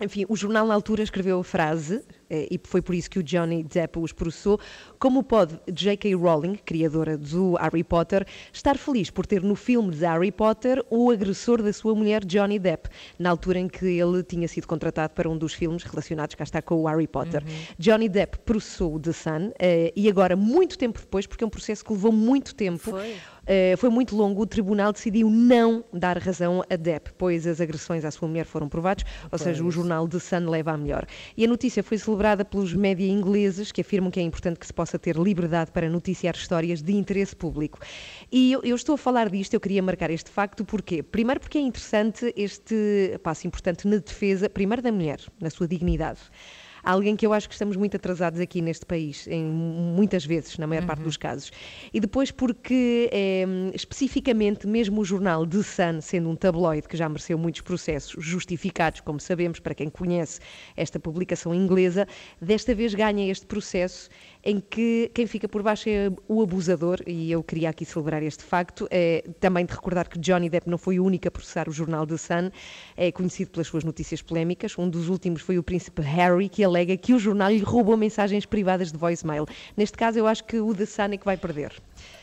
Speaker 2: enfim, o jornal na altura escreveu a frase, e foi por isso que o Johnny Depp os processou, como pode J.K. Rowling, criadora do Harry Potter, estar feliz por ter no filme de Harry Potter o agressor da sua mulher Johnny Depp, na altura em que ele tinha sido contratado para um dos filmes relacionados, cá está, com o Harry Potter. Johnny Depp processou o The Sun, eh, e agora, muito tempo depois, porque é um processo que levou muito tempo,
Speaker 1: Foi.
Speaker 2: eh, foi muito longo, o tribunal decidiu não dar razão a Depp, pois as agressões à sua mulher foram provadas, ou seja, o jornal The Sun leva a melhor. E a notícia foi celebrada pelos média ingleses, que afirmam que é importante que se possa ter liberdade para noticiar histórias de interesse público. E eu, eu estou a falar disto, eu queria marcar este facto, porquê? Primeiro porque é interessante este passo importante na defesa, primeiro da mulher, na sua dignidade. Alguém que eu acho que estamos muito atrasados aqui neste país, em muitas vezes, na maior parte dos casos. E depois porque, eh, especificamente, mesmo o jornal The Sun, sendo um tabloide que já mereceu muitos processos justificados, como sabemos, para quem conhece esta publicação inglesa, desta vez ganha este processo em que quem fica por baixo é o abusador, e eu queria aqui celebrar este facto. Eh, também de recordar que Johnny Depp não foi o único a processar o jornal The Sun, é conhecido pelas suas notícias polémicas. Um dos últimos foi o príncipe Harry, que alega que o jornal lhe roubou mensagens privadas de voicemail. Neste caso, eu acho que o The Sun é que vai perder.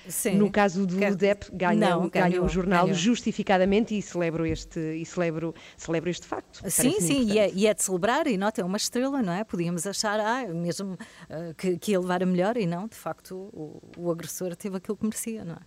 Speaker 1: Sim.
Speaker 2: No caso do
Speaker 1: Quer-
Speaker 2: Depp, ganha,
Speaker 1: Não,
Speaker 2: o- jornal
Speaker 1: ganhou.
Speaker 2: justificadamente e celebro este, e celebro, celebro este facto.
Speaker 1: Sim, sim, e é, e é de celebrar, e nota, é uma estrela, não é? Podíamos achar, ah, mesmo ah, que, que ia levar a melhor, e não, de facto, o, o agressor teve aquilo que merecia, não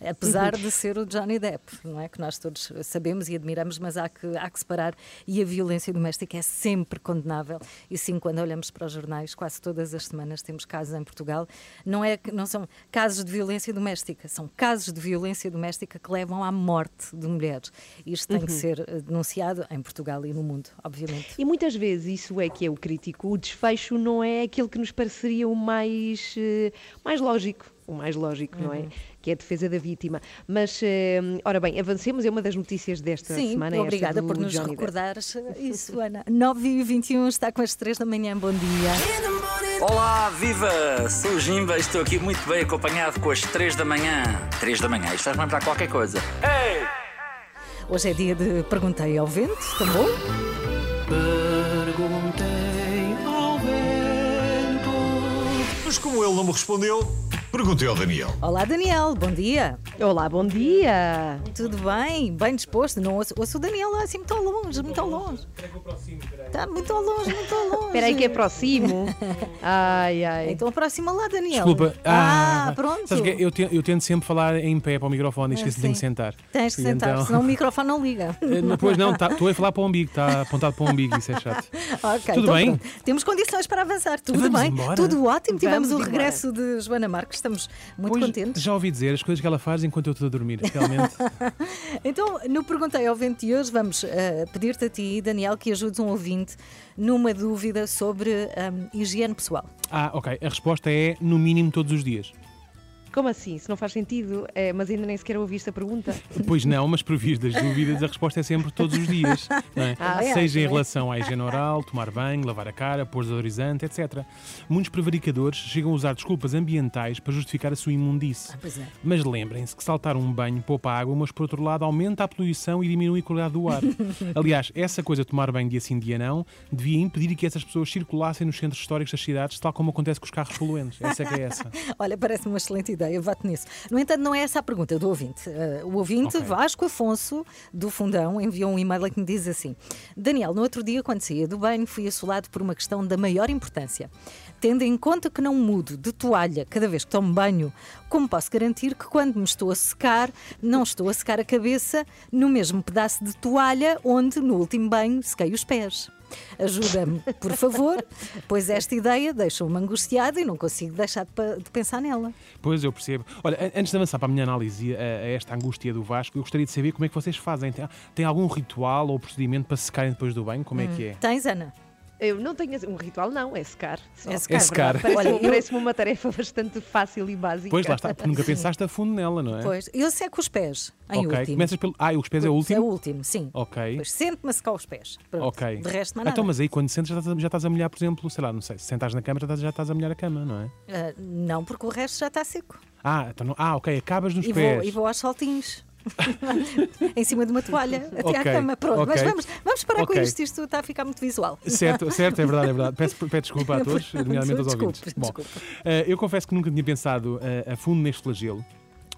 Speaker 1: é? Apesar de ser o Johnny Depp, não é? Que nós todos sabemos e admiramos, mas há que, há que separar, e a violência doméstica é sempre condenável, e sim, quando olhamos para os jornais, quase todas as semanas temos casos em Portugal, não, é, que- não são casos de violência violência doméstica. São casos de violência doméstica que levam à morte de mulheres. Isto tem que
Speaker 2: Uhum.
Speaker 1: ser eh, denunciado em Portugal e no mundo, obviamente.
Speaker 2: E muitas vezes isso é que é o crítico. O desfecho não é aquele que nos pareceria o mais, eh, mais lógico. O mais lógico, não é? Que é a defesa da vítima. Mas, eh, ora bem, avancemos. É uma das notícias desta
Speaker 1: Sim,
Speaker 2: semana. esta
Speaker 1: obrigada
Speaker 2: do
Speaker 1: por nos
Speaker 2: Johnny Depp.
Speaker 1: recordares isso, Ana. 9 e 21 está com as 3 da manhã. Bom dia.
Speaker 14: Olá, viva! Sou o Jimba e estou aqui muito bem acompanhado com as 3 da manhã. 3 da manhã, isto faz-me lembrar qualquer coisa. Ei!
Speaker 1: Hoje é dia de Perguntei ao Vento, tá bom?
Speaker 16: Perguntei ao vento. Mas como ele não me respondeu, perguntei ao Daniel.
Speaker 1: Olá, Daniel, bom dia.
Speaker 2: Olá, bom dia.
Speaker 1: Tudo bem? Bem disposto? Não ouço, ouço o Daniel lá assim muito ao longe, muito ao longe. Está muito ao longe, muito ao longe.
Speaker 2: Espera aí que aproximo. Ai, ai.
Speaker 1: Então aproxima lá, Daniel.
Speaker 17: Desculpa.
Speaker 1: Ah, pronto.
Speaker 17: Sabes que eu, te- eu tento sempre falar em pé para o microfone e
Speaker 1: Ah,
Speaker 17: esqueço de
Speaker 1: sim.
Speaker 17: me sentar.
Speaker 1: Tens que
Speaker 17: E
Speaker 1: sentar,
Speaker 17: então-
Speaker 1: senão o microfone não liga. (laughs)
Speaker 17: Eh, Depois não, tá- estou a falar para o umbigo, está apontado para o umbigo, isso é chato. (laughs)
Speaker 1: Ok,
Speaker 17: Tudo
Speaker 1: então
Speaker 17: bem?
Speaker 1: pronto. Temos condições para avançar. Tudo
Speaker 17: Vamos
Speaker 1: bem,
Speaker 17: embora?
Speaker 1: tudo ótimo. Tivemos
Speaker 2: Vamos
Speaker 1: o
Speaker 2: embora.
Speaker 1: regresso de Joana Marques. Estamos muito
Speaker 17: Pois,
Speaker 1: contentes.
Speaker 17: Já ouvi dizer as coisas que ela faz enquanto eu estou a dormir, realmente. (laughs)
Speaker 1: Então, no Perguntei ao Vento de hoje, vamos eh, pedir-te a ti, Daniel, que ajudes um ouvinte numa dúvida sobre hum, higiene pessoal.
Speaker 17: ah, ok. A resposta é no mínimo todos os dias.
Speaker 2: Como assim? Se não faz sentido, é, mas ainda nem sequer ouviste a pergunta.
Speaker 17: Pois não, mas das dúvidas, a resposta é sempre todos os dias. não é? (laughs)
Speaker 2: Ah, é,
Speaker 17: Seja em
Speaker 2: é.
Speaker 17: relação à higiene oral, tomar banho, lavar a cara, pôr desodorizante, etc. Muitos prevaricadores chegam a usar desculpas ambientais para justificar a sua imundice.
Speaker 1: Pois é.
Speaker 17: Mas lembrem-se que saltar um banho poupa água, mas por outro lado aumenta a poluição e diminui a qualidade do ar. (laughs) Aliás, essa coisa de tomar banho dia sim, dia não, devia impedir que essas pessoas circulassem nos centros históricos das cidades, tal como acontece com os carros poluentes. Essa é que é essa. (laughs)
Speaker 1: Olha, parece-me uma excelente ideia, eu voto nisso. No entanto, não é essa a pergunta do ouvinte. Eh, o ouvinte,
Speaker 17: Ok.
Speaker 1: Vasco Afonso, do Fundão, enviou um e-mail que me diz assim: Daniel, no outro dia, quando saía do banho, fui assolado por uma questão da maior importância. Tendo em conta que não mudo de toalha cada vez que tomo banho, como posso garantir que quando me estou a secar, não estou a secar a cabeça no mesmo pedaço de toalha onde, no último banho, sequei os pés? Ajuda-me, por favor, pois esta ideia deixa-me angustiado e não consigo deixar de, pensar nela.
Speaker 17: Pois, eu percebo. Olha, an- antes de avançar para a minha análise a, a esta angústia do Vasco, eu gostaria de saber como é que vocês fazem. Tem, tem algum ritual ou procedimento para secarem depois do banho? Como é que é?
Speaker 1: Tens, Ana?
Speaker 2: Eu não tenho um ritual, não, é secar. só.
Speaker 1: É secar.
Speaker 17: É secar.
Speaker 2: Parece-me
Speaker 1: Olha, eu-
Speaker 2: parece-me uma tarefa bastante fácil e básica.
Speaker 17: Pois, lá está, porque nunca pensaste a fundo nela, não é?
Speaker 1: Pois, eu seco os pés em
Speaker 17: ok,
Speaker 1: último.
Speaker 17: começas pelo. Ah, os pés é o
Speaker 1: É
Speaker 17: último?
Speaker 1: o último, sim.
Speaker 17: Ok.
Speaker 1: Depois sento-me a secar os pés. Pronto.
Speaker 17: Ok.
Speaker 1: De resto, não há nada.
Speaker 17: Então, mas aí quando sentes já estás, já estás a molhar, por exemplo, sei lá, não sei, se sentares na cama já estás, já estás a molhar a cama, não é?
Speaker 1: Ah, não, porque o resto já está seco.
Speaker 17: Ah, então não- ah ok, acabas nos
Speaker 1: E
Speaker 17: pés.
Speaker 1: vou, e vou aos saltinhos. (laughs) em cima de uma toalha até
Speaker 17: Ok,
Speaker 1: à cama. Pronto, mas
Speaker 17: ok.
Speaker 1: vamos, vamos parar
Speaker 17: Ok.
Speaker 1: com isto, isto está a ficar muito visual.
Speaker 17: Certo, certo, é verdade, é verdade. Peço, peço desculpa a todos, nomeadamente aos
Speaker 1: Desculpe,
Speaker 17: ouvintes. Bom,
Speaker 1: desculpe.
Speaker 17: eh, eu confesso que nunca tinha pensado eh, a fundo neste flagelo,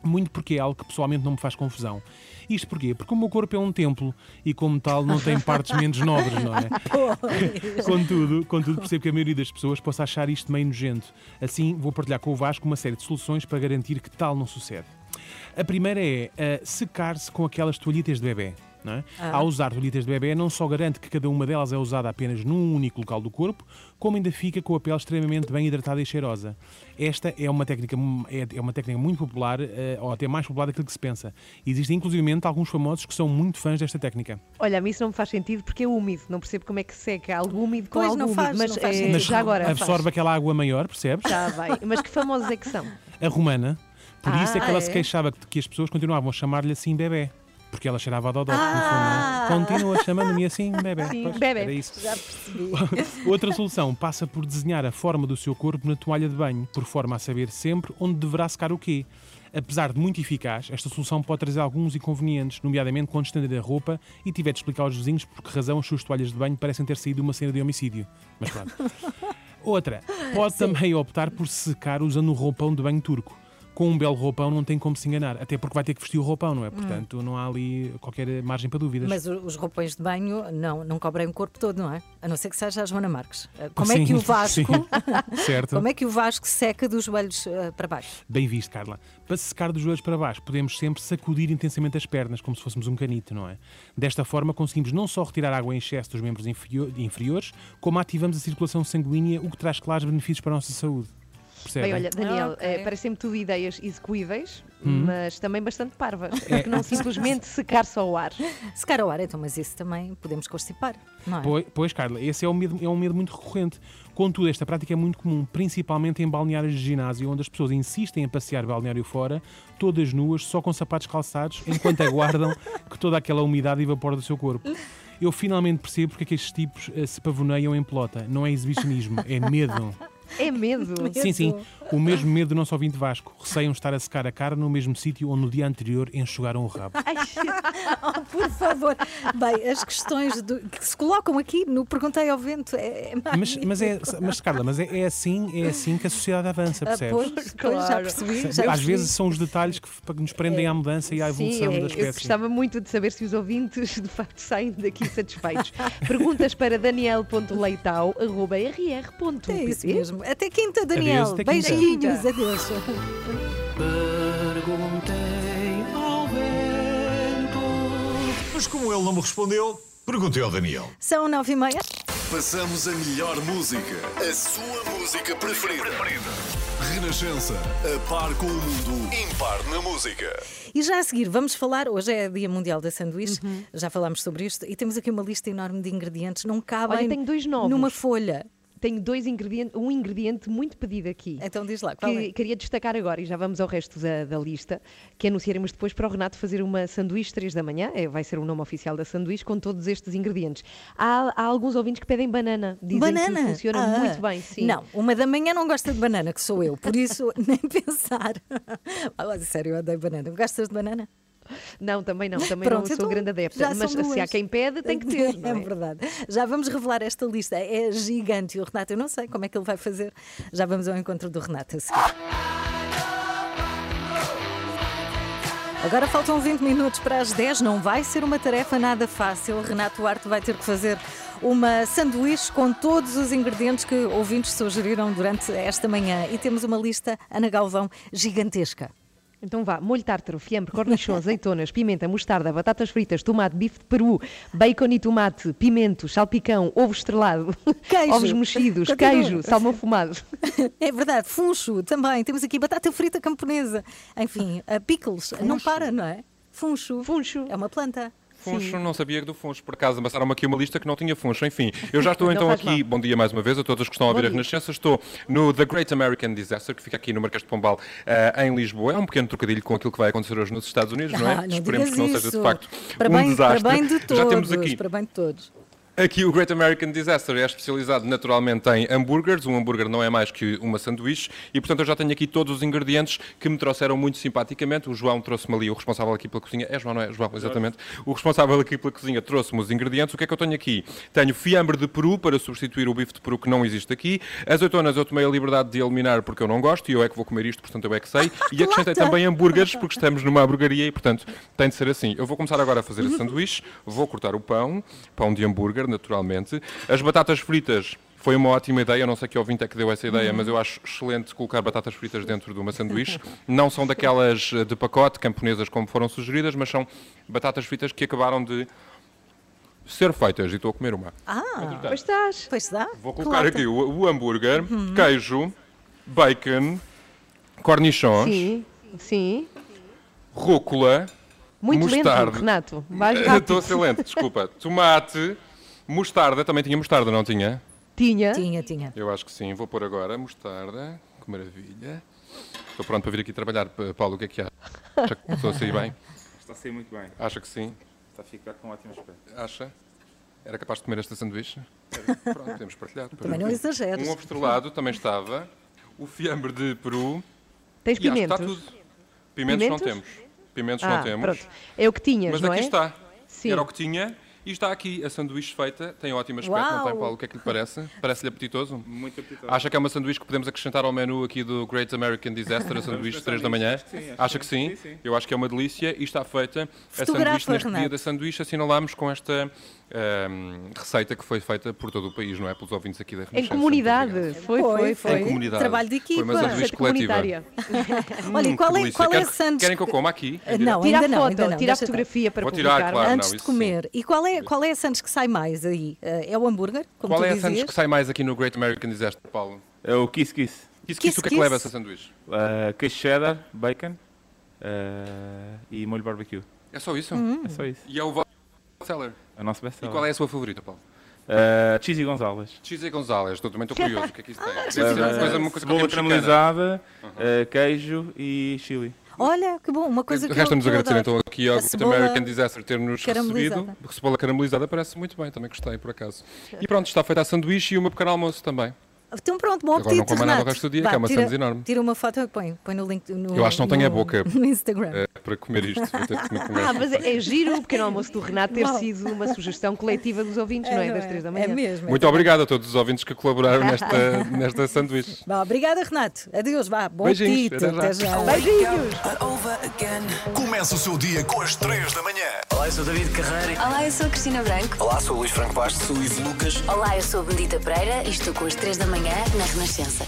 Speaker 17: muito porque é algo que pessoalmente não me faz confusão. Isto porquê? Porque o meu corpo é um templo e, como tal, não tem partes menos nobres, não é? (laughs) contudo, contudo, percebo que a maioria das pessoas possa achar isto meio nojento. Assim, vou partilhar com o Vasco uma série de soluções para garantir que tal não sucede. A primeira é eh, secar-se com aquelas toalhitas de bebê. Não é?
Speaker 18: Ah.
Speaker 17: Ao usar toalhitas de bebê, não só garante que cada uma delas é usada apenas num único local do corpo, como ainda fica com a pele extremamente bem hidratada e cheirosa. Esta é uma técnica, é é uma técnica muito popular, eh, ou até mais popular daquilo que se pensa. Existem inclusivamente alguns famosos que são muito fãs desta técnica.
Speaker 2: Olha, a mim isso não me faz sentido porque é úmido. Não percebo como é que seca algo úmido com
Speaker 1: Pois,
Speaker 2: algo
Speaker 1: não
Speaker 2: úmido.
Speaker 1: faz,
Speaker 2: mas
Speaker 1: não faz sentido.
Speaker 17: Mas
Speaker 2: já agora.
Speaker 17: absorve aquela água maior, percebes?
Speaker 2: Já vai. Mas que famosos é que são?
Speaker 17: A romana. Por isso é que
Speaker 2: Ah,
Speaker 17: ela
Speaker 2: é?
Speaker 17: se queixava que, que as pessoas continuavam a chamar-lhe assim bebê. Porque ela cheirava a dodó,
Speaker 1: Ah!
Speaker 17: no fundo, não é? Continua chamando-me assim bebê.
Speaker 2: Sim,
Speaker 17: Pois,
Speaker 2: bebê.
Speaker 17: Era isso.
Speaker 1: Já percebi. (laughs)
Speaker 17: Outra solução passa por desenhar a forma do seu corpo na toalha de banho, por forma a saber sempre onde deverá secar o quê. Apesar de muito eficaz, esta solução pode trazer alguns inconvenientes, nomeadamente quando estender a roupa e tiver de explicar aos vizinhos por que razão as suas toalhas de banho parecem ter saído de uma cena de homicídio. Mas pronto. (laughs) Outra, pode também optar por secar usando um roupão de banho turco. Com um belo roupão não tem como se enganar, até porque vai ter que vestir o roupão, não é? Portanto, não há ali qualquer margem para dúvidas.
Speaker 1: Mas os roupões de banho não, não cobrem o corpo todo, não é? A não ser que seja a Joana Marques. Eh, Como é
Speaker 17: Sim,
Speaker 1: que o Vasco. (laughs)
Speaker 17: Certo.
Speaker 1: Como é que o Vasco seca dos joelhos eh, para baixo?
Speaker 17: Bem visto, Carla. Para se secar dos joelhos para baixo, podemos sempre sacudir intensamente as pernas, como se fôssemos um canito, não é? Desta forma, conseguimos não só retirar água em excesso dos membros inferior- inferiores, como ativamos a circulação sanguínea, o que traz claros benefícios para a nossa saúde. Percebem?
Speaker 2: Bem, olha, Daniel,
Speaker 1: Ah, ok.
Speaker 2: eh, parecem-me tudo ideias execuíveis,
Speaker 17: Hum.
Speaker 2: mas também bastante parvas.
Speaker 17: É.
Speaker 2: Que não (laughs) simplesmente secar-se ao ar.
Speaker 1: Secar ao ar, então, mas isso também podemos constipar, não é?
Speaker 17: Pois, pois, Carla, esse é um, medo, é um medo muito recorrente. Contudo, esta prática é muito comum, principalmente em balneários de ginásio, onde as pessoas insistem em passear balneário fora, todas nuas, só com sapatos calçados, enquanto (laughs) aguardam que toda aquela umidade evapore do seu corpo. Eu finalmente percebo porque é que estes tipos eh, se pavoneiam em pelota. Não é exibicionismo, é medo.
Speaker 2: É medo. (laughs)
Speaker 17: Sim, sim. O mesmo medo do nosso ouvinte Vasco. Receiam estar a secar a cara no mesmo sítio onde no dia anterior enxugaram o rabo. (laughs)
Speaker 1: Oh, por favor. Bem, as questões do- que se colocam aqui no Perguntei ao Vento é, é
Speaker 17: Mas, mas, é, mas Carla, mas é, é assim, é assim que a sociedade avança,
Speaker 1: Ah,
Speaker 17: percebes?
Speaker 1: pois, pois, já percebi. já
Speaker 17: Às
Speaker 1: percebi.
Speaker 17: vezes são os detalhes que, nos prendem à mudança e à
Speaker 2: Sim,
Speaker 17: evolução
Speaker 2: eu,
Speaker 17: da
Speaker 2: eu
Speaker 17: espécie.
Speaker 2: gostava muito de saber se os ouvintes de facto saem daqui satisfeitos. (laughs) Perguntas para daniel.leitao.rr.pt
Speaker 1: É isso mesmo. Até quinta, Daniel.
Speaker 17: Adeus, até quinta.
Speaker 1: Beijinhos, adeus.
Speaker 16: Perguntei ao vento. Mas como ele não me respondeu, perguntei ao Daniel.
Speaker 1: São nove e meia.
Speaker 7: Passamos a melhor música, a sua música preferida. Renascença, a par com o mundo, impar na música.
Speaker 1: E já a seguir, vamos falar. Hoje é Dia Mundial da Sanduíche,
Speaker 2: Uhum.
Speaker 1: já falámos sobre isto e temos aqui uma lista enorme de ingredientes. Não cabem
Speaker 2: Olha, tenho dois novos.
Speaker 1: numa folha.
Speaker 2: Tenho dois ingredientes, um ingrediente muito pedido aqui.
Speaker 1: Então diz lá, qual
Speaker 2: que
Speaker 1: é?
Speaker 2: queria destacar agora, e já vamos ao resto da, da lista, que anunciaremos depois para o Renato fazer uma sanduíche 3 da manhã, é, vai ser o nome oficial da sanduíche, com todos estes ingredientes. Há, há alguns ouvintes que pedem banana, dizem
Speaker 1: banana?
Speaker 2: que funciona
Speaker 1: Ah.
Speaker 2: muito bem. Sim.
Speaker 1: Não, uma da manhã não gosta de banana, que sou eu, por isso (laughs) nem pensar. (laughs) Sério, eu odeio banana. Gostas de banana?
Speaker 2: Não, também não, também
Speaker 1: Pronto,
Speaker 2: não sou
Speaker 1: então
Speaker 2: grande adepta, mas se há
Speaker 1: duas.
Speaker 2: quem pede, tem que ter. (laughs)
Speaker 1: É
Speaker 2: é?
Speaker 1: verdade. Já vamos revelar esta lista. É gigante. E o Renato, eu não sei como é que ele vai fazer. Já vamos ao encontro do Renato a seguir. Agora faltam 20 minutos para as 10. Não vai ser uma tarefa nada fácil. Renato Duarte vai ter que fazer uma sanduíche com todos os ingredientes que ouvintes sugeriram durante esta manhã. E temos uma lista, Ana Galvão, gigantesca.
Speaker 2: Então vá, molho tártaro, fiambre, cornichon, azeitonas, pimenta, mostarda, batatas fritas, tomate, bife de peru, bacon e tomate, pimento, salpicão, ovo estrelado,
Speaker 1: Queijo.
Speaker 2: ovos mexidos,
Speaker 1: Continua.
Speaker 2: queijo, salmão fumado. (laughs)
Speaker 1: É verdade, funcho também. Temos aqui batata frita camponesa. Enfim, a pickles. Não para, não é? Funcho.
Speaker 2: Funcho.
Speaker 1: É uma planta.
Speaker 13: Funcho, não sabia do Funcho, por acaso, passaram-me aqui uma lista que não tinha Funcho. Enfim, eu já estou então aqui, bom dia mais uma vez a todos que estão a ouvir a. Renascença. Estou no The Great American Disaster, que fica aqui no Marquês de Pombal, eh, em Lisboa. É um pequeno trocadilho com aquilo que vai acontecer hoje nos Estados Unidos, não é?
Speaker 1: Ah, (laughs) não
Speaker 13: Esperemos que não
Speaker 1: isso.
Speaker 13: seja de facto
Speaker 1: para
Speaker 13: um
Speaker 1: bem,
Speaker 13: desastre.
Speaker 1: Para bem de todos.
Speaker 13: Já temos aqui
Speaker 1: Para bem de todos.
Speaker 13: Aqui o Great American Disaster é especializado naturalmente em hambúrgueres. Um hambúrguer não é mais que uma sanduíche e, portanto, eu já tenho aqui todos os ingredientes que me trouxeram muito simpaticamente. O João trouxe-me ali, o responsável aqui pela cozinha. É João, não é? João, exatamente. O responsável aqui pela cozinha trouxe-me os ingredientes. O que é que eu tenho aqui? Tenho fiambre de peru para substituir o bife de peru que não existe aqui. Azeitonas eu tomei a liberdade de eliminar porque eu não gosto e eu é que vou comer isto, portanto eu é que sei. (laughs) E acrescentei também hambúrgueres porque estamos numa hamburgueria e, portanto, tem de ser assim. Eu vou começar agora a fazer a sanduíche, vou cortar o pão, pão de hambúrguer, naturalmente. As batatas fritas. Foi uma ótima ideia, eu não sei que ouvinte é que deu essa ideia, mas eu acho excelente colocar batatas fritas dentro de uma sanduíche. Não são daquelas eh, de pacote, camponesas, como foram sugeridas, mas são batatas fritas que acabaram de ser feitas e estou a comer uma.
Speaker 1: Ah,
Speaker 2: Pois estás.
Speaker 1: pois dá.
Speaker 13: Vou colocar aqui o, o hambúrguer, queijo, bacon, cornichons,
Speaker 2: Sim, sim.
Speaker 13: rúcula,
Speaker 2: Muito
Speaker 13: mostarda.
Speaker 2: lento, Renato. Vais (laughs) rápido.
Speaker 13: Estou a ser lento, desculpa. Tomate, mostarda, também tinha mostarda, não tinha?
Speaker 2: Tinha.
Speaker 1: Tinha, tinha.
Speaker 13: Eu acho que sim. Vou pôr agora mostarda. Que maravilha. Estou pronto para vir aqui trabalhar. Paulo, o que é que acha? Acha que estou a sair bem?
Speaker 18: Está a sair muito bem.
Speaker 13: Acha que sim?
Speaker 18: Está a ficar com um ótimo aspecto.
Speaker 13: Acha? Era capaz de comer esta sanduíche? Pronto, podemos partilhar.
Speaker 1: Também não exageres.
Speaker 13: Um ovo estrelado também estava. O fiambre de peru.
Speaker 2: Tens
Speaker 13: E acho que está
Speaker 2: pimentos?
Speaker 13: tudo. Pimentos, não
Speaker 2: Pimentos?
Speaker 13: temos. Pimentos
Speaker 2: Ah,
Speaker 13: não temos.
Speaker 2: pronto. É o que tinhas,
Speaker 13: Mas
Speaker 2: não
Speaker 13: aqui
Speaker 2: é?
Speaker 13: está.
Speaker 2: Sim.
Speaker 13: Era o que tinha. E está aqui a sanduíche feita. Tem ótimo aspecto, não tem,
Speaker 1: Uau!
Speaker 13: Paulo? O que é que lhe parece? Parece-lhe apetitoso?
Speaker 18: Muito apetitoso.
Speaker 13: Acha que é uma sanduíche que podemos acrescentar ao menu aqui do Great American Disaster, a sanduíche de 3 da manhã?
Speaker 18: Sim, acho
Speaker 13: Acha que sim?
Speaker 18: sim, sim.
Speaker 13: Eu acho que é uma delícia e está feita a sanduíche neste
Speaker 1: Renato.
Speaker 13: dia da sanduíche. Assinalamos com esta ahm, receita que foi feita por todo o país, não é? Pelos ouvintes aqui da
Speaker 2: Em
Speaker 13: Renascença.
Speaker 2: comunidade.
Speaker 13: Muito obrigado.
Speaker 2: Foi, foi, foi.
Speaker 13: Em comunidade.
Speaker 1: Trabalho de
Speaker 13: Foi uma
Speaker 1: equipa.
Speaker 13: sanduíche
Speaker 2: Receita
Speaker 13: coletiva.
Speaker 2: comunitária. (laughs)
Speaker 1: Olha, e
Speaker 13: Hum,
Speaker 1: qual
Speaker 13: que
Speaker 1: é, qual é a sandes?
Speaker 13: Querem que eu coma aqui? em
Speaker 1: Não?
Speaker 2: Tira
Speaker 1: ainda
Speaker 2: a
Speaker 1: não,
Speaker 2: foto,
Speaker 1: ainda não.
Speaker 2: tira a fotografia para
Speaker 13: Vou tirar,
Speaker 2: publicar.
Speaker 13: claro.
Speaker 1: Antes
Speaker 13: não,
Speaker 1: de comer. E qual é, qual é a sandes que sai mais aí? Eh, É o hambúrguer, como
Speaker 13: Qual
Speaker 1: tu
Speaker 13: é a sanduíche que sai mais aqui no Great American Disaster, Paulo?
Speaker 18: É o Kiss Kiss.
Speaker 13: Que isso, o que é que leva essa sanduíche?
Speaker 18: Uh, queijo cheddar, bacon uh, e molho barbecue.
Speaker 13: É só isso?
Speaker 18: É só isso.
Speaker 13: E é o vosso
Speaker 18: É o nosso
Speaker 13: E qual é a sua favorita, Paulo?
Speaker 18: Uh, cheesy Gonzalez.
Speaker 13: Cheesy Gonzalez, eu também estou curioso. O que é que isso tem?
Speaker 18: Uh,
Speaker 13: Deve ser uma coisa, uma coisa
Speaker 18: cebola caramelizada, uh, queijo e chili.
Speaker 1: Olha, que bom, uma coisa que eu,
Speaker 13: Resta-nos agradecer então aqui ao
Speaker 1: A
Speaker 13: American Disaster ter-nos
Speaker 1: caramelizada.
Speaker 13: recebido. Cebola caramelizada parece muito bem, também gostei por acaso. E pronto, está feita a sanduíche e o meu pequeno almoço também.
Speaker 1: Então pronto, bom
Speaker 13: Agora
Speaker 1: apetite,
Speaker 13: não como mais nada o resto do dia,
Speaker 1: Vá,
Speaker 13: que é uma
Speaker 1: tira,
Speaker 13: sandes enorme.
Speaker 1: Tira uma foto e põe, põe no link no,
Speaker 13: Eu acho que não tenho a
Speaker 1: no-
Speaker 13: boca (laughs)
Speaker 1: no Instagram.
Speaker 13: eh, para comer isto. Vou ter que comer com (laughs)
Speaker 2: Ah, mas é, é giro o pequeno almoço do Renato ter
Speaker 1: Uau.
Speaker 2: sido uma sugestão coletiva dos ouvintes, não é? Das três da manhã.
Speaker 1: É mesmo.
Speaker 13: Muito obrigado a todos os ouvintes que colaboraram nesta, (laughs) nesta sanduíche.
Speaker 1: Vá, obrigada, Renato. Adeus, vá. Bom
Speaker 13: Beijinhos,
Speaker 1: apetite.
Speaker 13: até já.
Speaker 1: Até já.
Speaker 2: Beijinhos.
Speaker 7: Começa o seu dia com as 3 da manhã.
Speaker 15: Olá, eu sou David Carreira. Olá, eu sou a Cristina Branco.
Speaker 7: Olá, sou o Luís Franco Bastos. Sou Ivo Lucas.
Speaker 15: Olá, eu sou a Benedita Pereira e estou com as 3 da manhã na Renascença.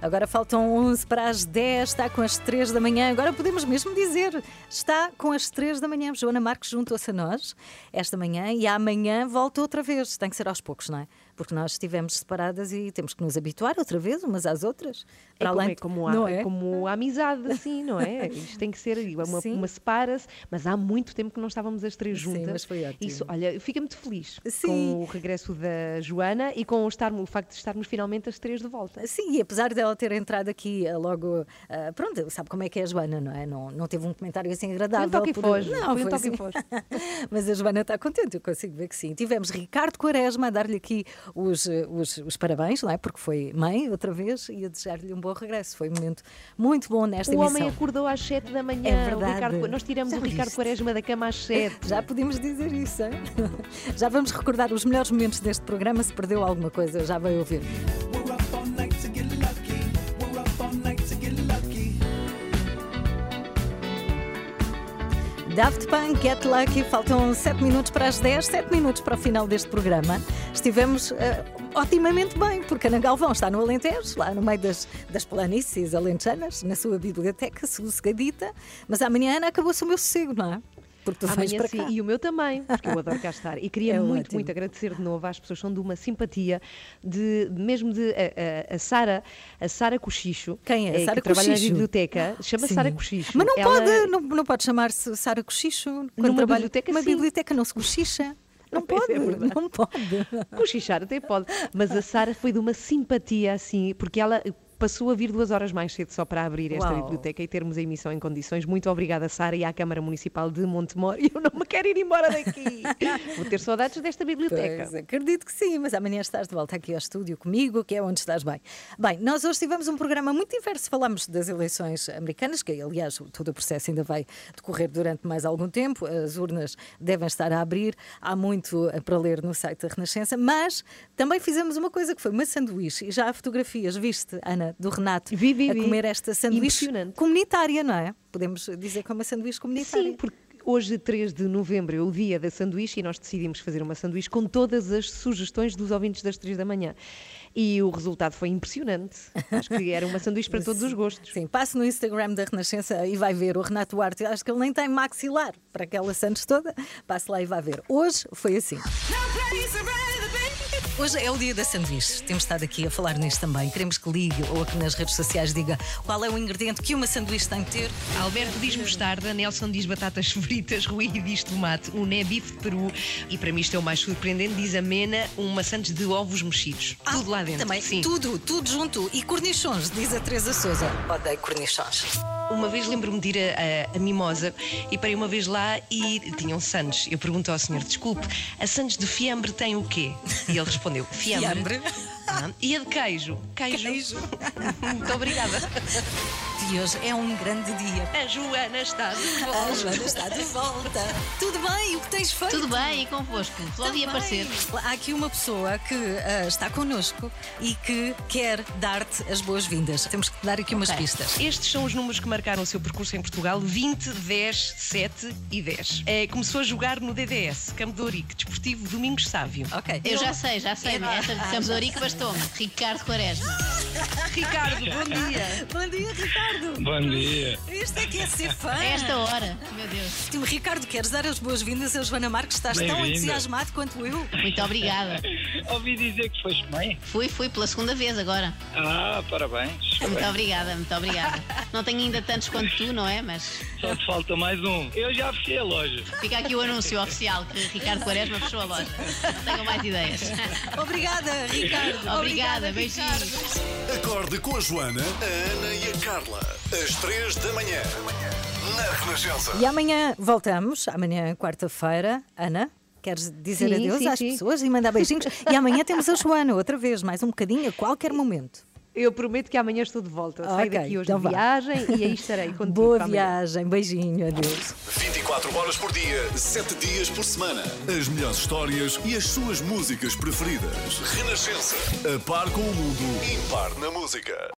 Speaker 1: Agora faltam 11 para as 10, está com as 3 da manhã. Agora podemos mesmo dizer, está com as 3 da manhã. Joana Marques juntou-se a nós esta manhã e amanhã volta outra vez. Tem que ser aos poucos, não é? Porque nós estivemos separadas e temos que nos habituar outra vez, umas às outras.
Speaker 2: É como,
Speaker 1: além
Speaker 2: é como, a, é
Speaker 1: é?
Speaker 2: como a amizade, assim, não é? (laughs) Isto tem que ser, uma,
Speaker 1: Sim.
Speaker 2: uma separa-se, mas há muito tempo que não estávamos as três
Speaker 1: Sim,
Speaker 2: juntas.
Speaker 1: mas foi ótimo.
Speaker 2: Isso, olha, fica muito feliz
Speaker 1: Sim.
Speaker 2: com o regresso da Joana e com o, estarmos, o facto de estarmos finalmente as três de volta.
Speaker 1: Sim, e apesar dela ter entrado aqui eh, logo, ah, pronto, sabe como é que é a Joana, não é? Não, não teve um comentário assim agradável.
Speaker 2: Foi um toque
Speaker 1: por-
Speaker 2: foge,
Speaker 1: Não,
Speaker 2: foi um toque
Speaker 1: assim.
Speaker 2: foge. (laughs)
Speaker 1: Mas a Joana está contente, eu consigo ver que sim. Tivemos Ricardo Quaresma a dar-lhe aqui os, eh, os, os parabéns, não é? Porque foi mãe outra vez e a desejar-lhe um bom regresso. Foi um momento muito bom nesta
Speaker 2: O
Speaker 1: emissão.
Speaker 2: homem acordou às 7 da manhã.
Speaker 1: É verdade.
Speaker 2: O Ricardo- nós tiramos
Speaker 1: Já
Speaker 2: o Ricardo
Speaker 1: viste?
Speaker 2: Quaresma da cama às 7.
Speaker 1: Já podemos dizer isso, hein? (laughs) Já vamos recordar os melhores momentos deste programa. Se perdeu alguma coisa, já vai ouvir. Daft Punk, Get Lucky, faltam 7 minutos para as 10, 7 minutos para o final deste programa. Estivemos eh, otimamente bem, porque Ana Galvão está no Alentejo, lá no meio das, das planícies alentejanas, na sua biblioteca, sossegadita, mas amanhã, Ana, acabou-se o meu sossego, não é? Porque tu
Speaker 2: Amanhã
Speaker 1: para
Speaker 2: sim,
Speaker 1: cá.
Speaker 2: e o meu também, porque eu adoro cá estar. E queria (laughs)
Speaker 1: É
Speaker 2: muito,
Speaker 1: ótimo.
Speaker 2: muito agradecer de novo às pessoas, são de uma simpatia, de, mesmo de a, a, a Sara, a Sara Cochicho,
Speaker 1: Quem é?
Speaker 2: eh,
Speaker 1: Sara
Speaker 2: que trabalha na biblioteca, chama
Speaker 1: Sim.
Speaker 2: Sara Cochicho.
Speaker 1: Mas não
Speaker 2: Ela-
Speaker 1: pode, não, não pode chamar-se Sara Cochicho quando
Speaker 2: Numa
Speaker 1: trabalha
Speaker 2: biblioteca,
Speaker 1: Uma
Speaker 2: sim.
Speaker 1: biblioteca não se cochicha. (laughs) Não
Speaker 2: Pois
Speaker 1: pode,
Speaker 2: é
Speaker 1: não pode.
Speaker 2: Cochichar até pode, mas a Sara foi de uma simpatia assim, porque ela passou a vir duas horas mais cedo só para abrir esta
Speaker 1: Uau.
Speaker 2: biblioteca e termos a emissão em condições. Muito obrigada, Sara, e à Câmara Municipal de Montemor. (laughs) Eu não me quero ir embora daqui. (laughs) Vou ter saudades desta biblioteca.
Speaker 1: Pois, acredito que sim, mas amanhã estás de volta aqui ao estúdio comigo, que é onde estás bem. Bem, nós hoje tivemos um programa muito diverso. Falamos das eleições americanas, que aliás todo o processo ainda vai decorrer durante mais algum tempo. As urnas devem estar a abrir. Há muito eh, para ler no site da Renascença, mas também fizemos uma coisa que foi uma sanduíche. E já há fotografias, viste, Ana, do Renato
Speaker 2: Vi, vi,
Speaker 1: a
Speaker 2: vi.
Speaker 1: comer esta sanduíche comunitária, não é? Podemos dizer que é uma sanduíche comunitária.
Speaker 2: Sim, porque hoje, 3 de novembro, é o dia da sanduíche e nós decidimos fazer uma sanduíche com todas as sugestões dos ouvintes das 3 da manhã. E o resultado foi impressionante. Acho que era uma sanduíche para (laughs) todos os gostos.
Speaker 1: Sim, passe no Instagram da Renascença e vai ver o Renato Duarte. Acho que ele nem tem maxilar para aquela Santos toda. Passe lá e vai ver. Hoje foi assim. Hoje é o dia da sanduíche. Temos estado aqui a falar nisto também. Queremos que ligue ou que nas redes sociais diga qual é o ingrediente que uma sanduíche tem que ter.
Speaker 2: Alberto diz mostarda, Nelson diz batatas fritas, Rui diz tomate, o Né bife de peru e para mim isto é o mais surpreendente, diz a Mena, um maçantes de ovos mexidos. Tudo lá dentro.
Speaker 1: Também,
Speaker 2: Sim.
Speaker 1: tudo, tudo junto. E cornichons, diz a Teresa Souza. Odeio cornichons.
Speaker 2: Uma vez lembro-me de ir a, a- a Mimosa e parei uma vez lá e tinham sandes. Eu pergunto ao senhor, desculpe, a sandes de fiambre tem o quê? E ele respondeu, fiambre.
Speaker 1: Fiambre.
Speaker 2: Ah, e a de queijo? Queijo. Muito obrigada. (laughs)
Speaker 1: E hoje é um grande dia.
Speaker 2: A Joana está de volta.
Speaker 1: A Joana está de volta. Tudo bem? O que tens feito?
Speaker 5: Tudo bem, e convosco?
Speaker 1: Também.
Speaker 5: aparecer.
Speaker 1: Há aqui uma pessoa que ah, está connosco e que quer dar-te as boas-vindas. Temos que te dar aqui umas
Speaker 2: Ok.
Speaker 1: pistas.
Speaker 2: Estes são os números que marcaram o seu percurso em Portugal: 20, 10, 7 e 10. É, começou a jogar no DDS, Campo de Ourique, Desportivo Domingos Sávio.
Speaker 1: Ok.
Speaker 5: Eu já sei, já sei. (laughs) Essa de Campos de Ourique bastou-me. Ricardo Quaresma. (laughs)
Speaker 2: Ricardo, bom dia.
Speaker 1: Bom dia, Ricardo.
Speaker 6: Bom dia.
Speaker 1: Isto é que é ser fã.
Speaker 5: A esta hora, meu Deus.
Speaker 1: Ricardo, queres dar as boas-vindas a Joana Marques? Estás tão entusiasmado quanto eu.
Speaker 5: Muito obrigada.
Speaker 6: Ouvi dizer que foste mãe.
Speaker 5: Fui, fui pela segunda vez agora.
Speaker 6: Ah, parabéns.
Speaker 5: Muito obrigada, muito obrigada. Não tenho ainda tantos quanto tu, não é? Mas
Speaker 6: Só te falta mais um. Eu já fechei a loja.
Speaker 5: fica aqui o anúncio oficial que Ricardo Quaresma fechou a loja. Não tenho mais ideias.
Speaker 1: Obrigada, Ricardo.
Speaker 5: Obrigada, beijinhos.
Speaker 7: Acorde com a Joana, a Ana e a Carla. Às três da manhã. Na Renascença.
Speaker 1: E amanhã voltamos, amanhã quarta-feira. Ana, queres dizer
Speaker 2: Sim,
Speaker 1: adeus
Speaker 2: sim,
Speaker 1: às
Speaker 2: sim.
Speaker 1: pessoas e mandar beijinhos? E amanhã temos a Joana, outra vez, mais um bocadinho, a qualquer momento.
Speaker 2: Eu prometo que amanhã estou de volta. Saio daqui hoje
Speaker 1: então
Speaker 2: de
Speaker 1: vá.
Speaker 2: viagem e aí estarei (laughs) contigo.
Speaker 1: Boa viagem, beijinho, adeus.
Speaker 7: 24 horas por dia, 7 dias por semana. As melhores histórias e as suas músicas preferidas. Renascença. A par com o mundo, impar na música.